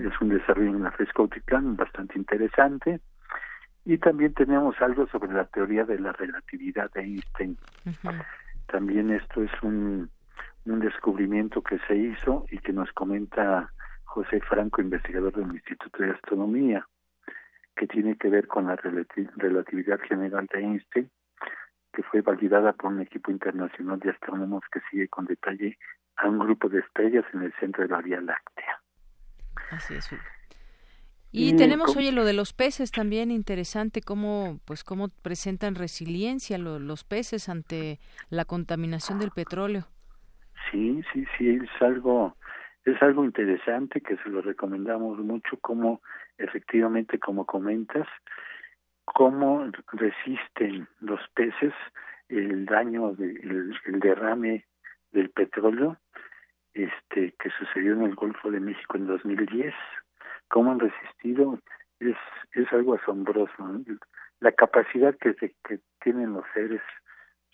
Es un desarrollo en la FESCOTICLAN bastante interesante y también tenemos algo sobre la teoría de la relatividad de Einstein. También esto es un, un descubrimiento que se hizo y que nos comenta José Franco, investigador del Instituto de Astronomía, que tiene que ver con la relatividad general de Einstein, que fue validada por un equipo internacional de astrónomos que sigue con detalle a un grupo de estrellas en el centro de la Vía Láctea. Así es. Y, tenemos, oye, lo de los peces también interesante, cómo, pues, cómo presentan resiliencia los peces ante la contaminación del petróleo. Sí, sí, sí, es algo, es algo interesante que se lo recomendamos mucho, como efectivamente, como comentas, cómo resisten los peces el daño, el, el derrame del petróleo este que sucedió en el Golfo de México en 2010 cómo han resistido es, es algo asombroso. La capacidad que, que tienen los seres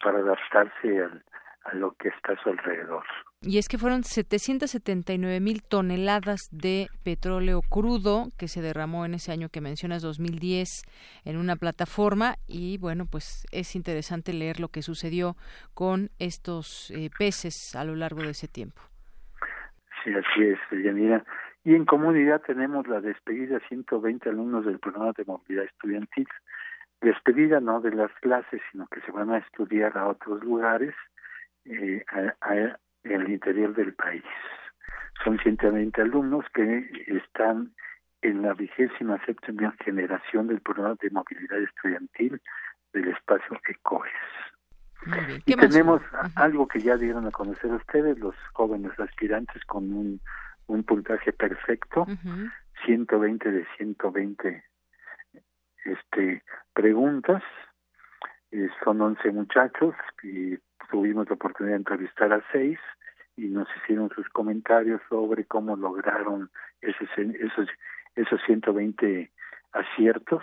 para adaptarse al, a lo que está a su alrededor. Y es que fueron 779 mil toneladas de petróleo crudo que se derramó en ese año que mencionas, 2010, en una plataforma. Y bueno, pues es interesante leer lo que sucedió con estos eh, peces a lo largo de ese tiempo. Sí, así es, Yanira. Y en comunidad tenemos la despedida 120 alumnos del programa de movilidad estudiantil. Despedida no de las clases, sino que se van a estudiar a otros lugares eh, en el interior del país. Son 120 alumnos que están en la vigésima séptima generación del programa de movilidad estudiantil del espacio ECOES. Y tenemos algo que ya dieron a conocer ustedes, los jóvenes aspirantes, con un un puntaje perfecto, 120 de 120 este, preguntas, eh, son 11 muchachos y tuvimos la oportunidad de entrevistar a seis y nos hicieron sus comentarios sobre cómo lograron esos, esos, esos 120 aciertos,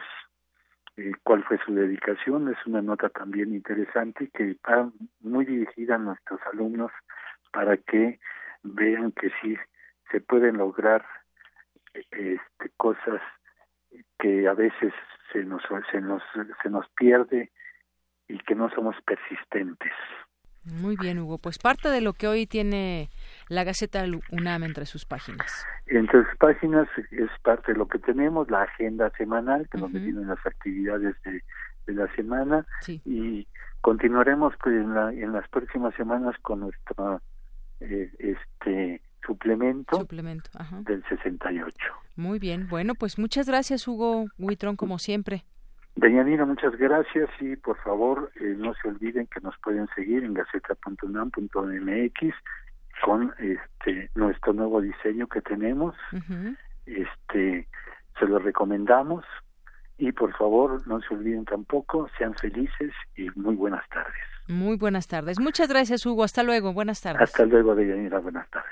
eh, cuál fue su dedicación. Es una nota también interesante que va muy dirigida a nuestros alumnos para que vean que sí se pueden lograr este, cosas que a veces se nos se nos se nos pierde y que no somos persistentes. Muy bien, Hugo. Pues parte de lo que hoy tiene la Gaceta UNAM entre sus páginas. Entre sus páginas es parte de lo que tenemos, la agenda semanal, que nos donde las actividades de, de la semana, y continuaremos pues, en, la, en las próximas semanas con nuestra eh, este suplemento, suplemento del 68. Muy bien, bueno, pues muchas gracias Hugo Huitrón, como siempre. Deñanina, muchas gracias y por favor eh, no se olviden que nos pueden seguir en gaceta.unam.mx con este nuestro nuevo diseño que tenemos. Este se lo recomendamos y por favor no se olviden tampoco, sean felices y muy buenas tardes. Muy buenas tardes. Muchas gracias Hugo, hasta luego, buenas tardes. Hasta luego, Deyanira, buenas tardes.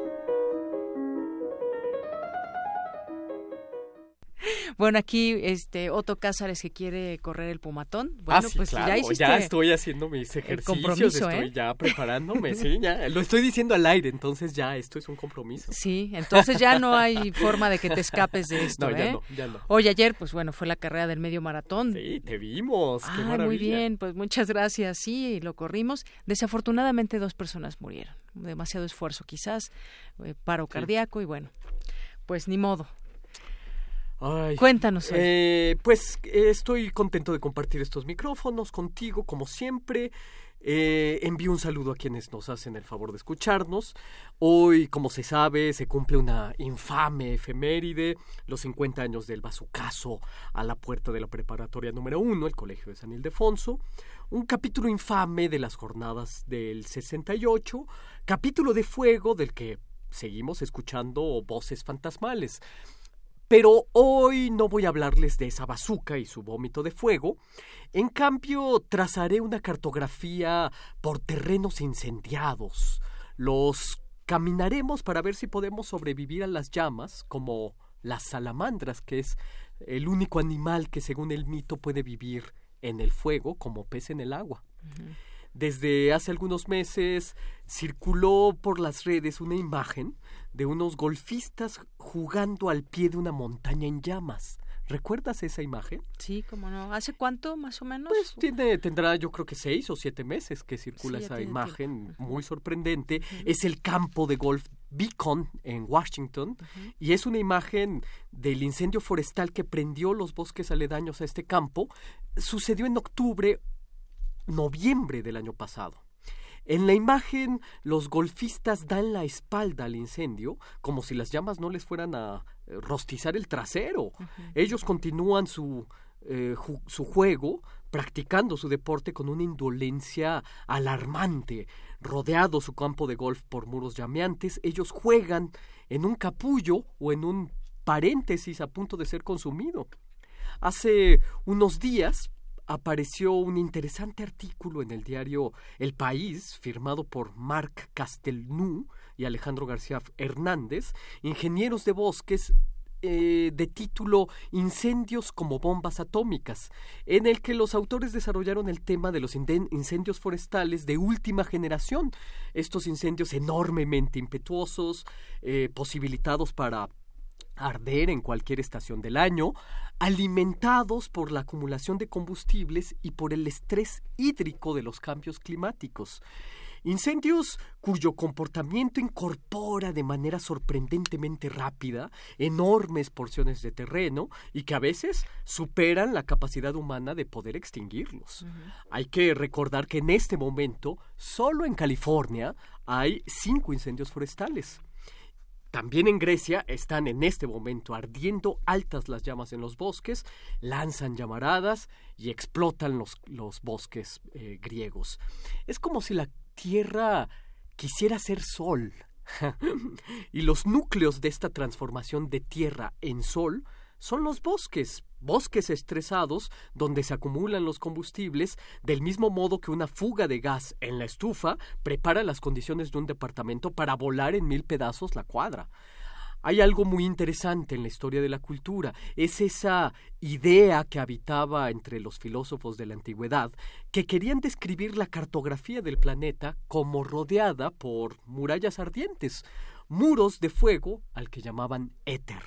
Bueno, aquí este Otto Cázares que quiere correr el pumatón. Bueno, ah, sí, pues claro. ya ya estoy haciendo mis ejercicios, estoy ¿eh? ya preparándome, sí, ya lo estoy diciendo al aire, entonces ya esto es un compromiso. Sí, entonces ya no hay forma de que te escapes de esto, no, ya ¿eh? No, ya no. Hoy ayer, pues bueno, fue la carrera del medio maratón. Sí, te vimos, qué ah, maravilla. muy bien, pues muchas gracias. Sí, lo corrimos. Desafortunadamente dos personas murieron. Demasiado esfuerzo quizás, eh, paro cardíaco y bueno, pues ni modo. Ay, Cuéntanos. Hoy. Eh, pues estoy contento de compartir estos micrófonos contigo, como siempre. Eh, envío un saludo a quienes nos hacen el favor de escucharnos. Hoy, como se sabe, se cumple una infame efeméride, los 50 años del bazucazo a la puerta de la preparatoria número uno, el Colegio de San Ildefonso. Un capítulo infame de las jornadas del 68, capítulo de fuego del que seguimos escuchando voces fantasmales. Pero hoy no voy a hablarles de esa bazuca y su vómito de fuego. En cambio, trazaré una cartografía por terrenos incendiados. Los caminaremos para ver si podemos sobrevivir a las llamas, como las salamandras, que es el único animal que según el mito puede vivir en el fuego como pez en el agua. Desde hace algunos meses circuló por las redes una imagen de unos golfistas jugando al pie de una montaña en llamas. ¿Recuerdas esa imagen? Sí, cómo no. ¿Hace cuánto, más o menos? Pues tiene, tendrá yo creo que seis o siete meses que circula sí, esa imagen tiempo. muy sorprendente. Uh -huh. Es el campo de golf Beacon en Washington uh -huh. y es una imagen del incendio forestal que prendió los bosques aledaños a este campo. Sucedió en octubre, noviembre del año pasado. En la imagen, los golfistas dan la espalda al incendio, como si las llamas no les fueran a eh, rostizar el trasero. Uh -huh. Ellos continúan su, eh, ju su juego, practicando su deporte con una indolencia alarmante. Rodeado su campo de golf por muros llameantes, ellos juegan en un capullo o en un paréntesis a punto de ser consumido. Hace unos días, apareció un interesante artículo en el diario El País, firmado por Marc Castelnau y Alejandro García Hernández, ingenieros de bosques eh, de título Incendios como bombas atómicas, en el que los autores desarrollaron el tema de los incendios forestales de última generación, estos incendios enormemente impetuosos, eh, posibilitados para arder en cualquier estación del año, alimentados por la acumulación de combustibles y por el estrés hídrico de los cambios climáticos. Incendios cuyo comportamiento incorpora de manera sorprendentemente rápida enormes porciones de terreno y que a veces superan la capacidad humana de poder extinguirlos. Uh -huh. Hay que recordar que en este momento, solo en California, hay cinco incendios forestales. También en Grecia están en este momento ardiendo altas las llamas en los bosques, lanzan llamaradas y explotan los, los bosques eh, griegos. Es como si la tierra quisiera ser sol. y los núcleos de esta transformación de tierra en sol son los bosques, bosques estresados donde se acumulan los combustibles, del mismo modo que una fuga de gas en la estufa prepara las condiciones de un departamento para volar en mil pedazos la cuadra. Hay algo muy interesante en la historia de la cultura, es esa idea que habitaba entre los filósofos de la antigüedad, que querían describir la cartografía del planeta como rodeada por murallas ardientes, muros de fuego al que llamaban éter.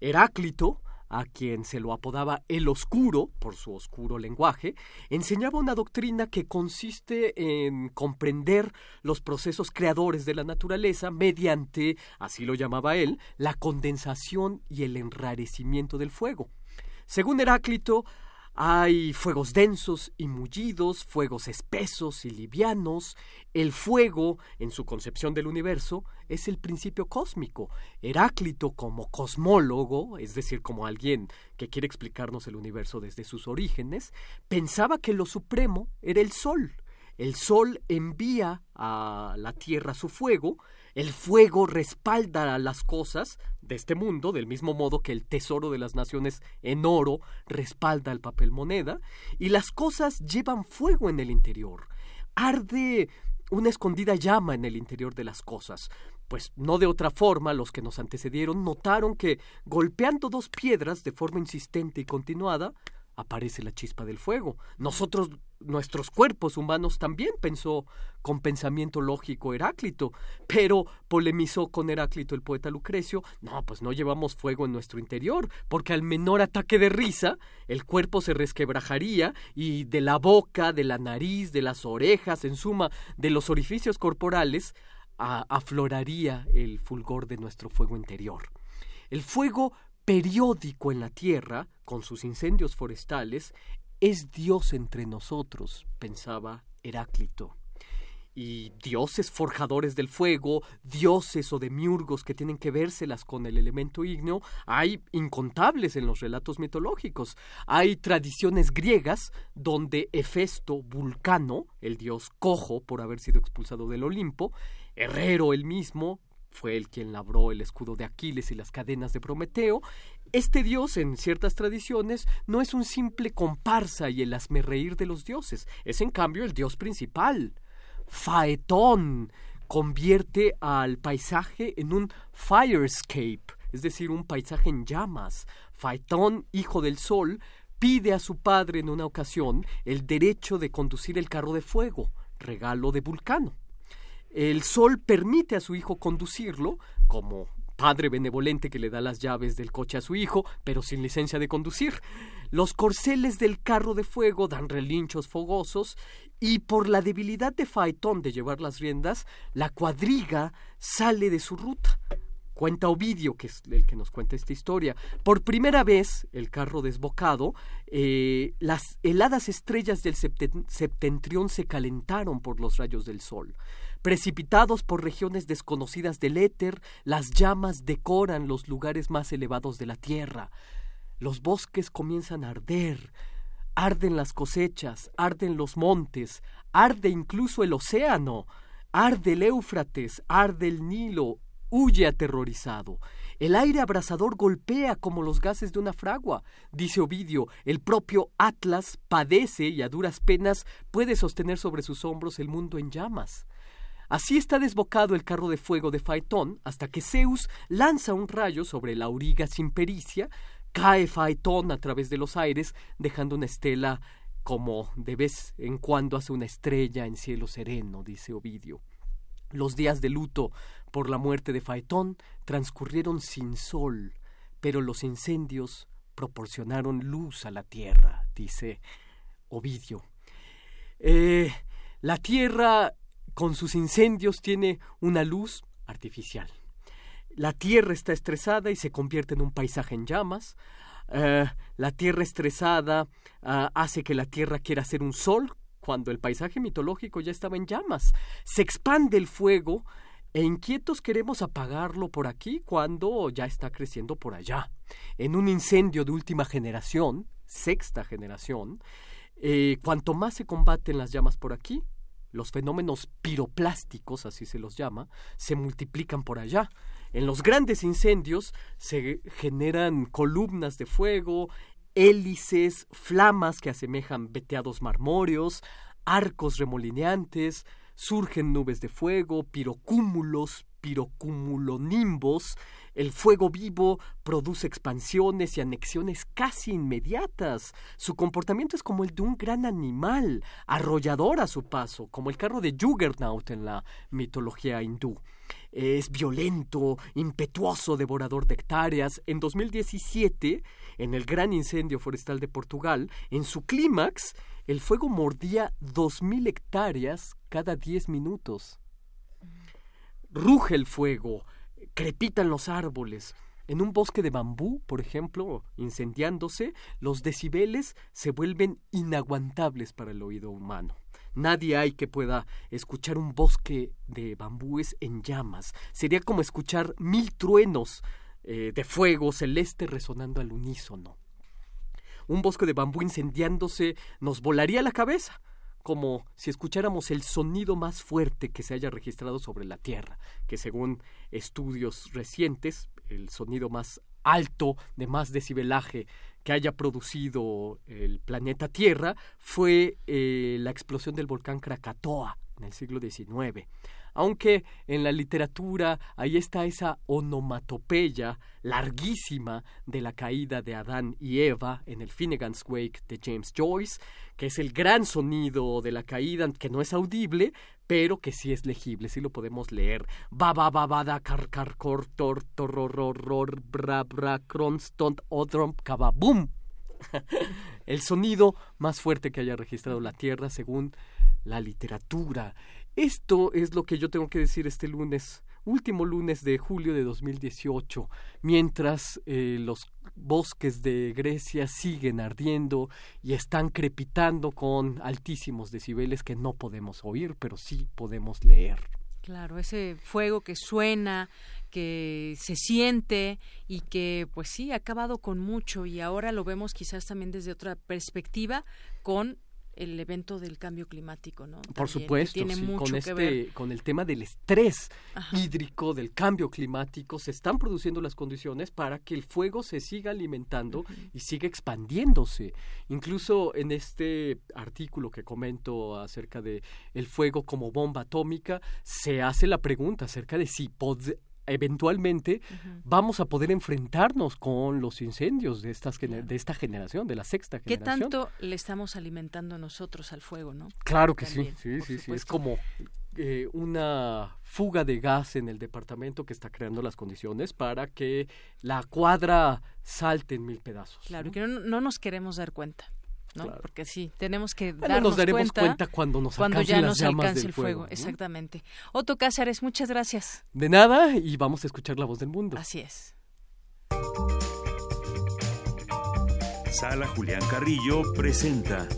Heráclito, a quien se lo apodaba el oscuro por su oscuro lenguaje, enseñaba una doctrina que consiste en comprender los procesos creadores de la naturaleza mediante, así lo llamaba él, la condensación y el enrarecimiento del fuego. Según Heráclito, hay fuegos densos y mullidos, fuegos espesos y livianos. El fuego, en su concepción del universo, es el principio cósmico. Heráclito, como cosmólogo, es decir, como alguien que quiere explicarnos el universo desde sus orígenes, pensaba que lo supremo era el sol. El sol envía a la tierra su fuego, el fuego respalda a las cosas de este mundo, del mismo modo que el tesoro de las naciones en oro respalda el papel moneda, y las cosas llevan fuego en el interior. Arde una escondida llama en el interior de las cosas. pues no de otra forma, los que nos antecedieron notaron que golpeando dos piedras de forma insistente y continuada, aparece la chispa del fuego. Nosotros, nuestros cuerpos humanos también pensó con pensamiento lógico Heráclito, pero polemizó con Heráclito el poeta Lucrecio, no, pues no llevamos fuego en nuestro interior, porque al menor ataque de risa, el cuerpo se resquebrajaría y de la boca, de la nariz, de las orejas, en suma, de los orificios corporales, afloraría el fulgor de nuestro fuego interior. El fuego periódico en la tierra, con sus incendios forestales, es Dios entre nosotros, pensaba Heráclito. Y dioses forjadores del fuego, dioses o demiurgos que tienen que vérselas con el elemento ígneo, hay incontables en los relatos mitológicos. Hay tradiciones griegas donde Hefesto, Vulcano, el dios cojo por haber sido expulsado del Olimpo, Herrero el mismo, fue el quien labró el escudo de Aquiles y las cadenas de Prometeo. Este dios, en ciertas tradiciones, no es un simple comparsa y el reír de los dioses, es en cambio el dios principal. Faetón convierte al paisaje en un firescape, es decir, un paisaje en llamas. Faetón, hijo del sol, pide a su padre en una ocasión el derecho de conducir el carro de fuego, regalo de Vulcano. El sol permite a su hijo conducirlo, como padre benevolente que le da las llaves del coche a su hijo, pero sin licencia de conducir. Los corceles del carro de fuego dan relinchos fogosos y por la debilidad de Faetón de llevar las riendas, la cuadriga sale de su ruta. Cuenta Ovidio, que es el que nos cuenta esta historia. Por primera vez, el carro desbocado, eh, las heladas estrellas del septentrión se calentaron por los rayos del sol. Precipitados por regiones desconocidas del éter, las llamas decoran los lugares más elevados de la tierra. Los bosques comienzan a arder, arden las cosechas, arden los montes, arde incluso el océano, arde el Éufrates, arde el Nilo, huye aterrorizado. El aire abrasador golpea como los gases de una fragua. Dice Ovidio, el propio Atlas padece y a duras penas puede sostener sobre sus hombros el mundo en llamas. Así está desbocado el carro de fuego de Faetón hasta que Zeus lanza un rayo sobre la auriga sin pericia, cae Faetón a través de los aires, dejando una estela como de vez en cuando hace una estrella en cielo sereno, dice Ovidio. Los días de luto por la muerte de Faetón transcurrieron sin sol, pero los incendios proporcionaron luz a la tierra, dice Ovidio. Eh, la tierra con sus incendios tiene una luz artificial. La tierra está estresada y se convierte en un paisaje en llamas. Eh, la tierra estresada ah, hace que la tierra quiera ser un sol cuando el paisaje mitológico ya estaba en llamas. Se expande el fuego e inquietos queremos apagarlo por aquí cuando ya está creciendo por allá. En un incendio de última generación, sexta generación, eh, cuanto más se combaten las llamas por aquí, los fenómenos piroplásticos, así se los llama, se multiplican por allá. En los grandes incendios se generan columnas de fuego, hélices, flamas que asemejan veteados marmóreos, arcos remolineantes, surgen nubes de fuego, pirocúmulos, pirocumulonimbos, el fuego vivo produce expansiones y anexiones casi inmediatas. Su comportamiento es como el de un gran animal, arrollador a su paso, como el carro de Juggernaut en la mitología hindú. Es violento, impetuoso, devorador de hectáreas. En 2017, en el gran incendio forestal de Portugal, en su clímax, el fuego mordía 2.000 hectáreas cada 10 minutos. Ruge el fuego, crepitan los árboles. En un bosque de bambú, por ejemplo, incendiándose, los decibeles se vuelven inaguantables para el oído humano. Nadie hay que pueda escuchar un bosque de bambúes en llamas. Sería como escuchar mil truenos eh, de fuego celeste resonando al unísono. Un bosque de bambú incendiándose nos volaría la cabeza como si escucháramos el sonido más fuerte que se haya registrado sobre la Tierra, que según estudios recientes, el sonido más alto de más decibelaje que haya producido el planeta Tierra fue eh, la explosión del volcán Krakatoa en el siglo XIX. Aunque en la literatura ahí está esa onomatopeya larguísima de la caída de Adán y Eva en el Finnegan's Wake de James Joyce, que es el gran sonido de la caída que no es audible, pero que sí es legible, sí lo podemos leer. Ba ba ba ba da car car cor tor ror bra bra odrom el sonido más fuerte que haya registrado la Tierra según la literatura. Esto es lo que yo tengo que decir este lunes, último lunes de julio de 2018, mientras eh, los bosques de Grecia siguen ardiendo y están crepitando con altísimos decibeles que no podemos oír, pero sí podemos leer. Claro, ese fuego que suena, que se siente y que pues sí ha acabado con mucho y ahora lo vemos quizás también desde otra perspectiva con el evento del cambio climático, ¿no? Por supuesto, con este, con el tema del estrés hídrico, del cambio climático, se están produciendo las condiciones para que el fuego se siga alimentando y siga expandiéndose. Incluso en este artículo que comento acerca de el fuego como bomba atómica, se hace la pregunta acerca de si eventualmente vamos a poder enfrentarnos con los incendios de estas de esta generación, de la sexta generación. ¿Qué tanto le estamos alimentando nosotros al fuego, no? Claro que sí, sí, sí, sí, es como eh, una fuga de gas en el departamento que está creando las condiciones para que la cuadra salte en mil pedazos. Claro, que no nos queremos dar cuenta. ¿No? Porque sí, tenemos que darnos nos daremos cuenta, cuando nos cuando ya nos alcance el fuego. Exactamente. Otto Cáceres, muchas gracias. De nada y vamos a escuchar la voz del mundo. Así es. Sala Julián Carrillo presenta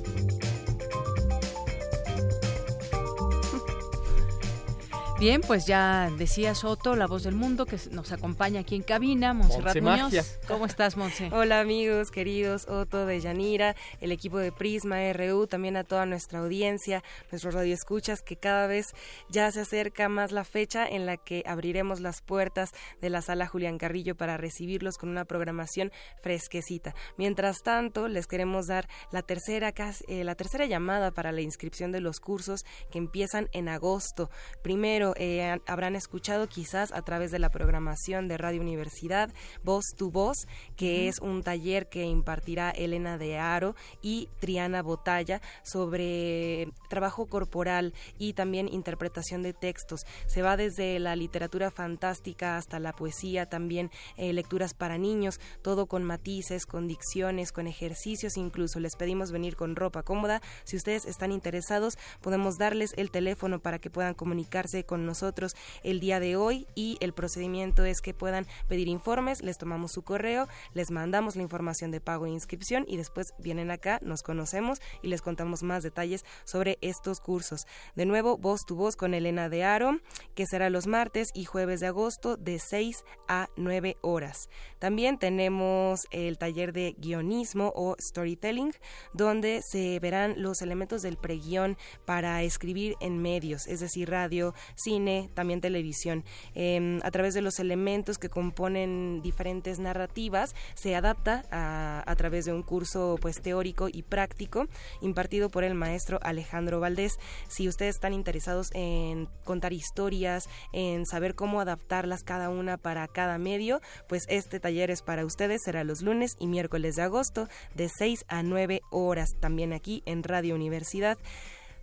Bien, pues ya decía Soto, la voz del mundo, que nos acompaña aquí en cabina, Montserrat Muñoz. ¿Cómo estás, Monse? Hola, amigos, queridos, Otto de Yanira, el equipo de Prisma RU, también a toda nuestra audiencia, nuestros radioescuchas, que cada vez ya se acerca más la fecha en la que abriremos las puertas de la sala Julián Carrillo para recibirlos con una programación fresquecita. Mientras tanto, les queremos dar la tercera, eh, la tercera llamada para la inscripción de los cursos que empiezan en agosto. Primero, eh, habrán escuchado quizás a través de la programación de Radio Universidad Voz tu Voz, que es un taller que impartirá Elena de Aro y Triana Botalla sobre trabajo corporal y también interpretación de textos. Se va desde la literatura fantástica hasta la poesía, también eh, lecturas para niños, todo con matices, con dicciones, con ejercicios, incluso les pedimos venir con ropa cómoda. Si ustedes están interesados, podemos darles el teléfono para que puedan comunicarse con nosotros el día de hoy y el procedimiento es que puedan pedir informes, les tomamos su correo, les mandamos la información de pago e inscripción y después vienen acá, nos conocemos y les contamos más detalles sobre estos cursos. De nuevo, voz tu voz con Elena de Aro, que será los martes y jueves de agosto de 6 a 9 horas. También tenemos el taller de guionismo o storytelling, donde se verán los elementos del preguión para escribir en medios, es decir, radio, cine, también televisión. Em, a través de los elementos que componen diferentes narrativas, se adapta a, través de un curso pues teórico y práctico impartido por el maestro Alejandro Valdés. Si ustedes están interesados en contar historias, en saber cómo adaptarlas cada una para cada medio, pues este taller es para ustedes, será los lunes y miércoles de agosto de 6 a 9 horas, también aquí en Radio Universidad.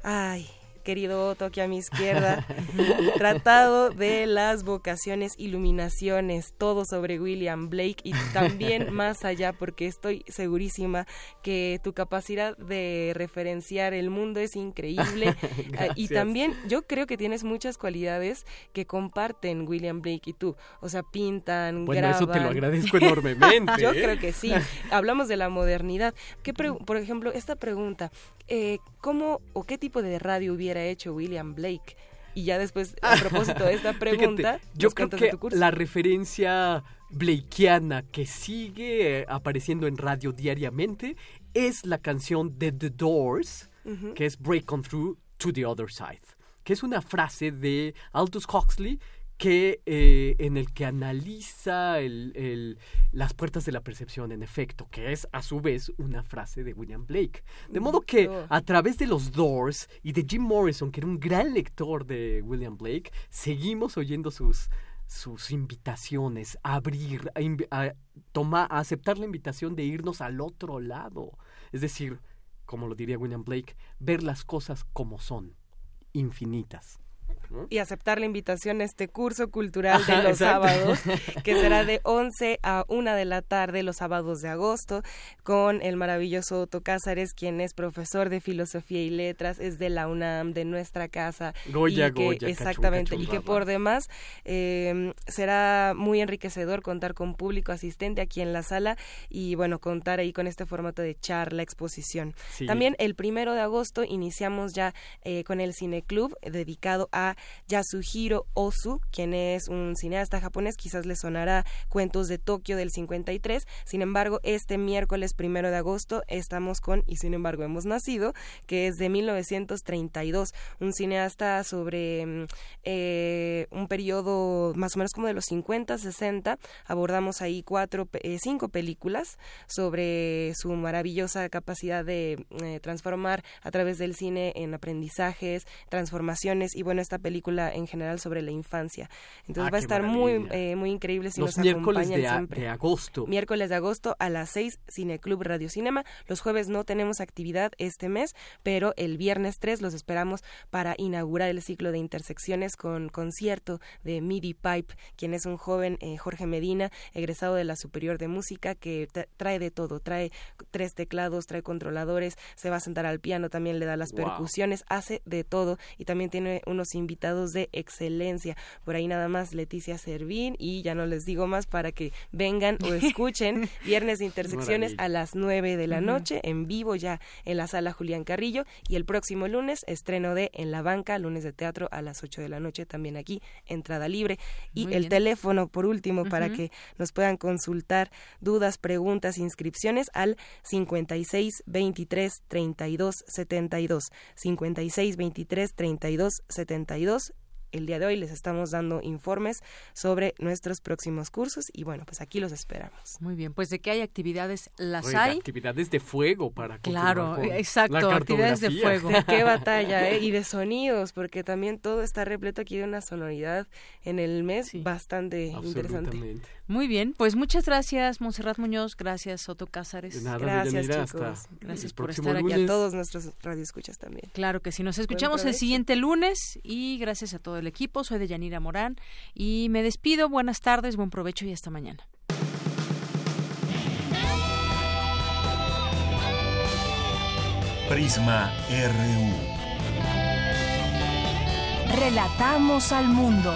Ay, querido Otto, aquí a mi izquierda, tratado de las vocaciones, iluminaciones, todo sobre William Blake y también más allá, porque estoy segurísima que tu capacidad de referenciar el mundo es increíble. Ah, y también yo creo que tienes muchas cualidades que comparten William Blake y tú. O sea, pintan, bueno, eso te lo agradezco enormemente. yo creo que sí. Hablamos de la modernidad. ¿Qué por ejemplo, esta pregunta, eh, ¿cómo o qué tipo de radio hubiera hecho William Blake? Y ya después, a propósito de esta pregunta, yo creo que la referencia blakeana que sigue apareciendo en radio diariamente es la canción de The Doors, que es Break On Through to the Other Side, que es una frase de Aldous Huxley que eh, en el que analiza el, las puertas de la percepción, en efecto, que es a su vez una frase de William Blake. De modo que a través de los Doors y de Jim Morrison, que era un gran lector de William Blake, seguimos oyendo sus sus invitaciones, a abrir, a, tomar, a aceptar la invitación de irnos al otro lado. Es decir, como lo diría William Blake, ver las cosas como son, infinitas y aceptar la invitación a este curso cultural de los sábados, que será de 11 a 1 de la tarde los sábados de agosto, con el maravilloso Otto Cázares, quien es profesor de filosofía y letras, es de la UNAM, de nuestra casa. Goya, Goya. Exactamente, y que por demás em, será muy enriquecedor contar con público asistente aquí en la sala y bueno, contar ahí con este formato de charla, exposición. También el primero de agosto iniciamos ya eh, con el Cineclub dedicado a Yasuhiro Ozu, quien es un cineasta japonés, quizás le sonará Cuentos de Tokio del 53. Sin embargo, este miércoles primero de agosto estamos con Y sin embargo hemos nacido, que es de 1932, un cineasta sobre mm, eh, un periodo más o menos como de los 50, 60. Abordamos ahí cuatro, eh, cinco películas sobre su maravillosa capacidad de eh, transformar a través del cine en aprendizajes, transformaciones y bueno, esta película en general sobre la infancia. Entonces ah, va a estar muy eh, muy increíble si Los nos miércoles de, de agosto. Miércoles de agosto a las 6 Cineclub Radio Cinema. Los jueves no tenemos actividad este mes, pero el viernes 3 los esperamos para inaugurar el ciclo de intersecciones con concierto de MIDI Pipe, quien es un joven eh, Jorge Medina, egresado de la Superior de Música que trae de todo, trae tres teclados, trae controladores, se va a sentar al piano, también le da las percusiones, hace de todo y también tiene unos invitados invitados de excelencia. Por ahí nada más Leticia Servín y ya no les digo más para que vengan o escuchen Viernes de Intersecciones a las 9 de la noche en vivo ya en la sala Julián Carrillo y el próximo lunes estreno de En la Banca, lunes de teatro a las 8 de la noche también aquí, entrada libre. Y el teléfono por último para que nos puedan consultar dudas, preguntas, inscripciones al 56 23 32 72 56 23 32 72 52 el día de hoy les estamos dando informes sobre nuestros próximos cursos y bueno, pues aquí los esperamos. Muy bien, pues de que hay actividades, las hay. Actividades de fuego para Claro, exacto, actividades de fuego. Qué batalla, ¿eh? Y de sonidos, porque también todo está repleto aquí de una sonoridad en el mes bastante interesante. Muy bien, pues muchas gracias, Monserrat Muñoz, gracias, Otto Cázares. gracias, chicos. gracias por estar aquí. Y a todos nuestros radioescuchas también. Claro que sí, nos escuchamos el siguiente lunes y gracias a todo el equipo. Soy de Yanira Morán y me despido. Buenas tardes, buen provecho y hasta mañana. Prisma RU. Relatamos al mundo.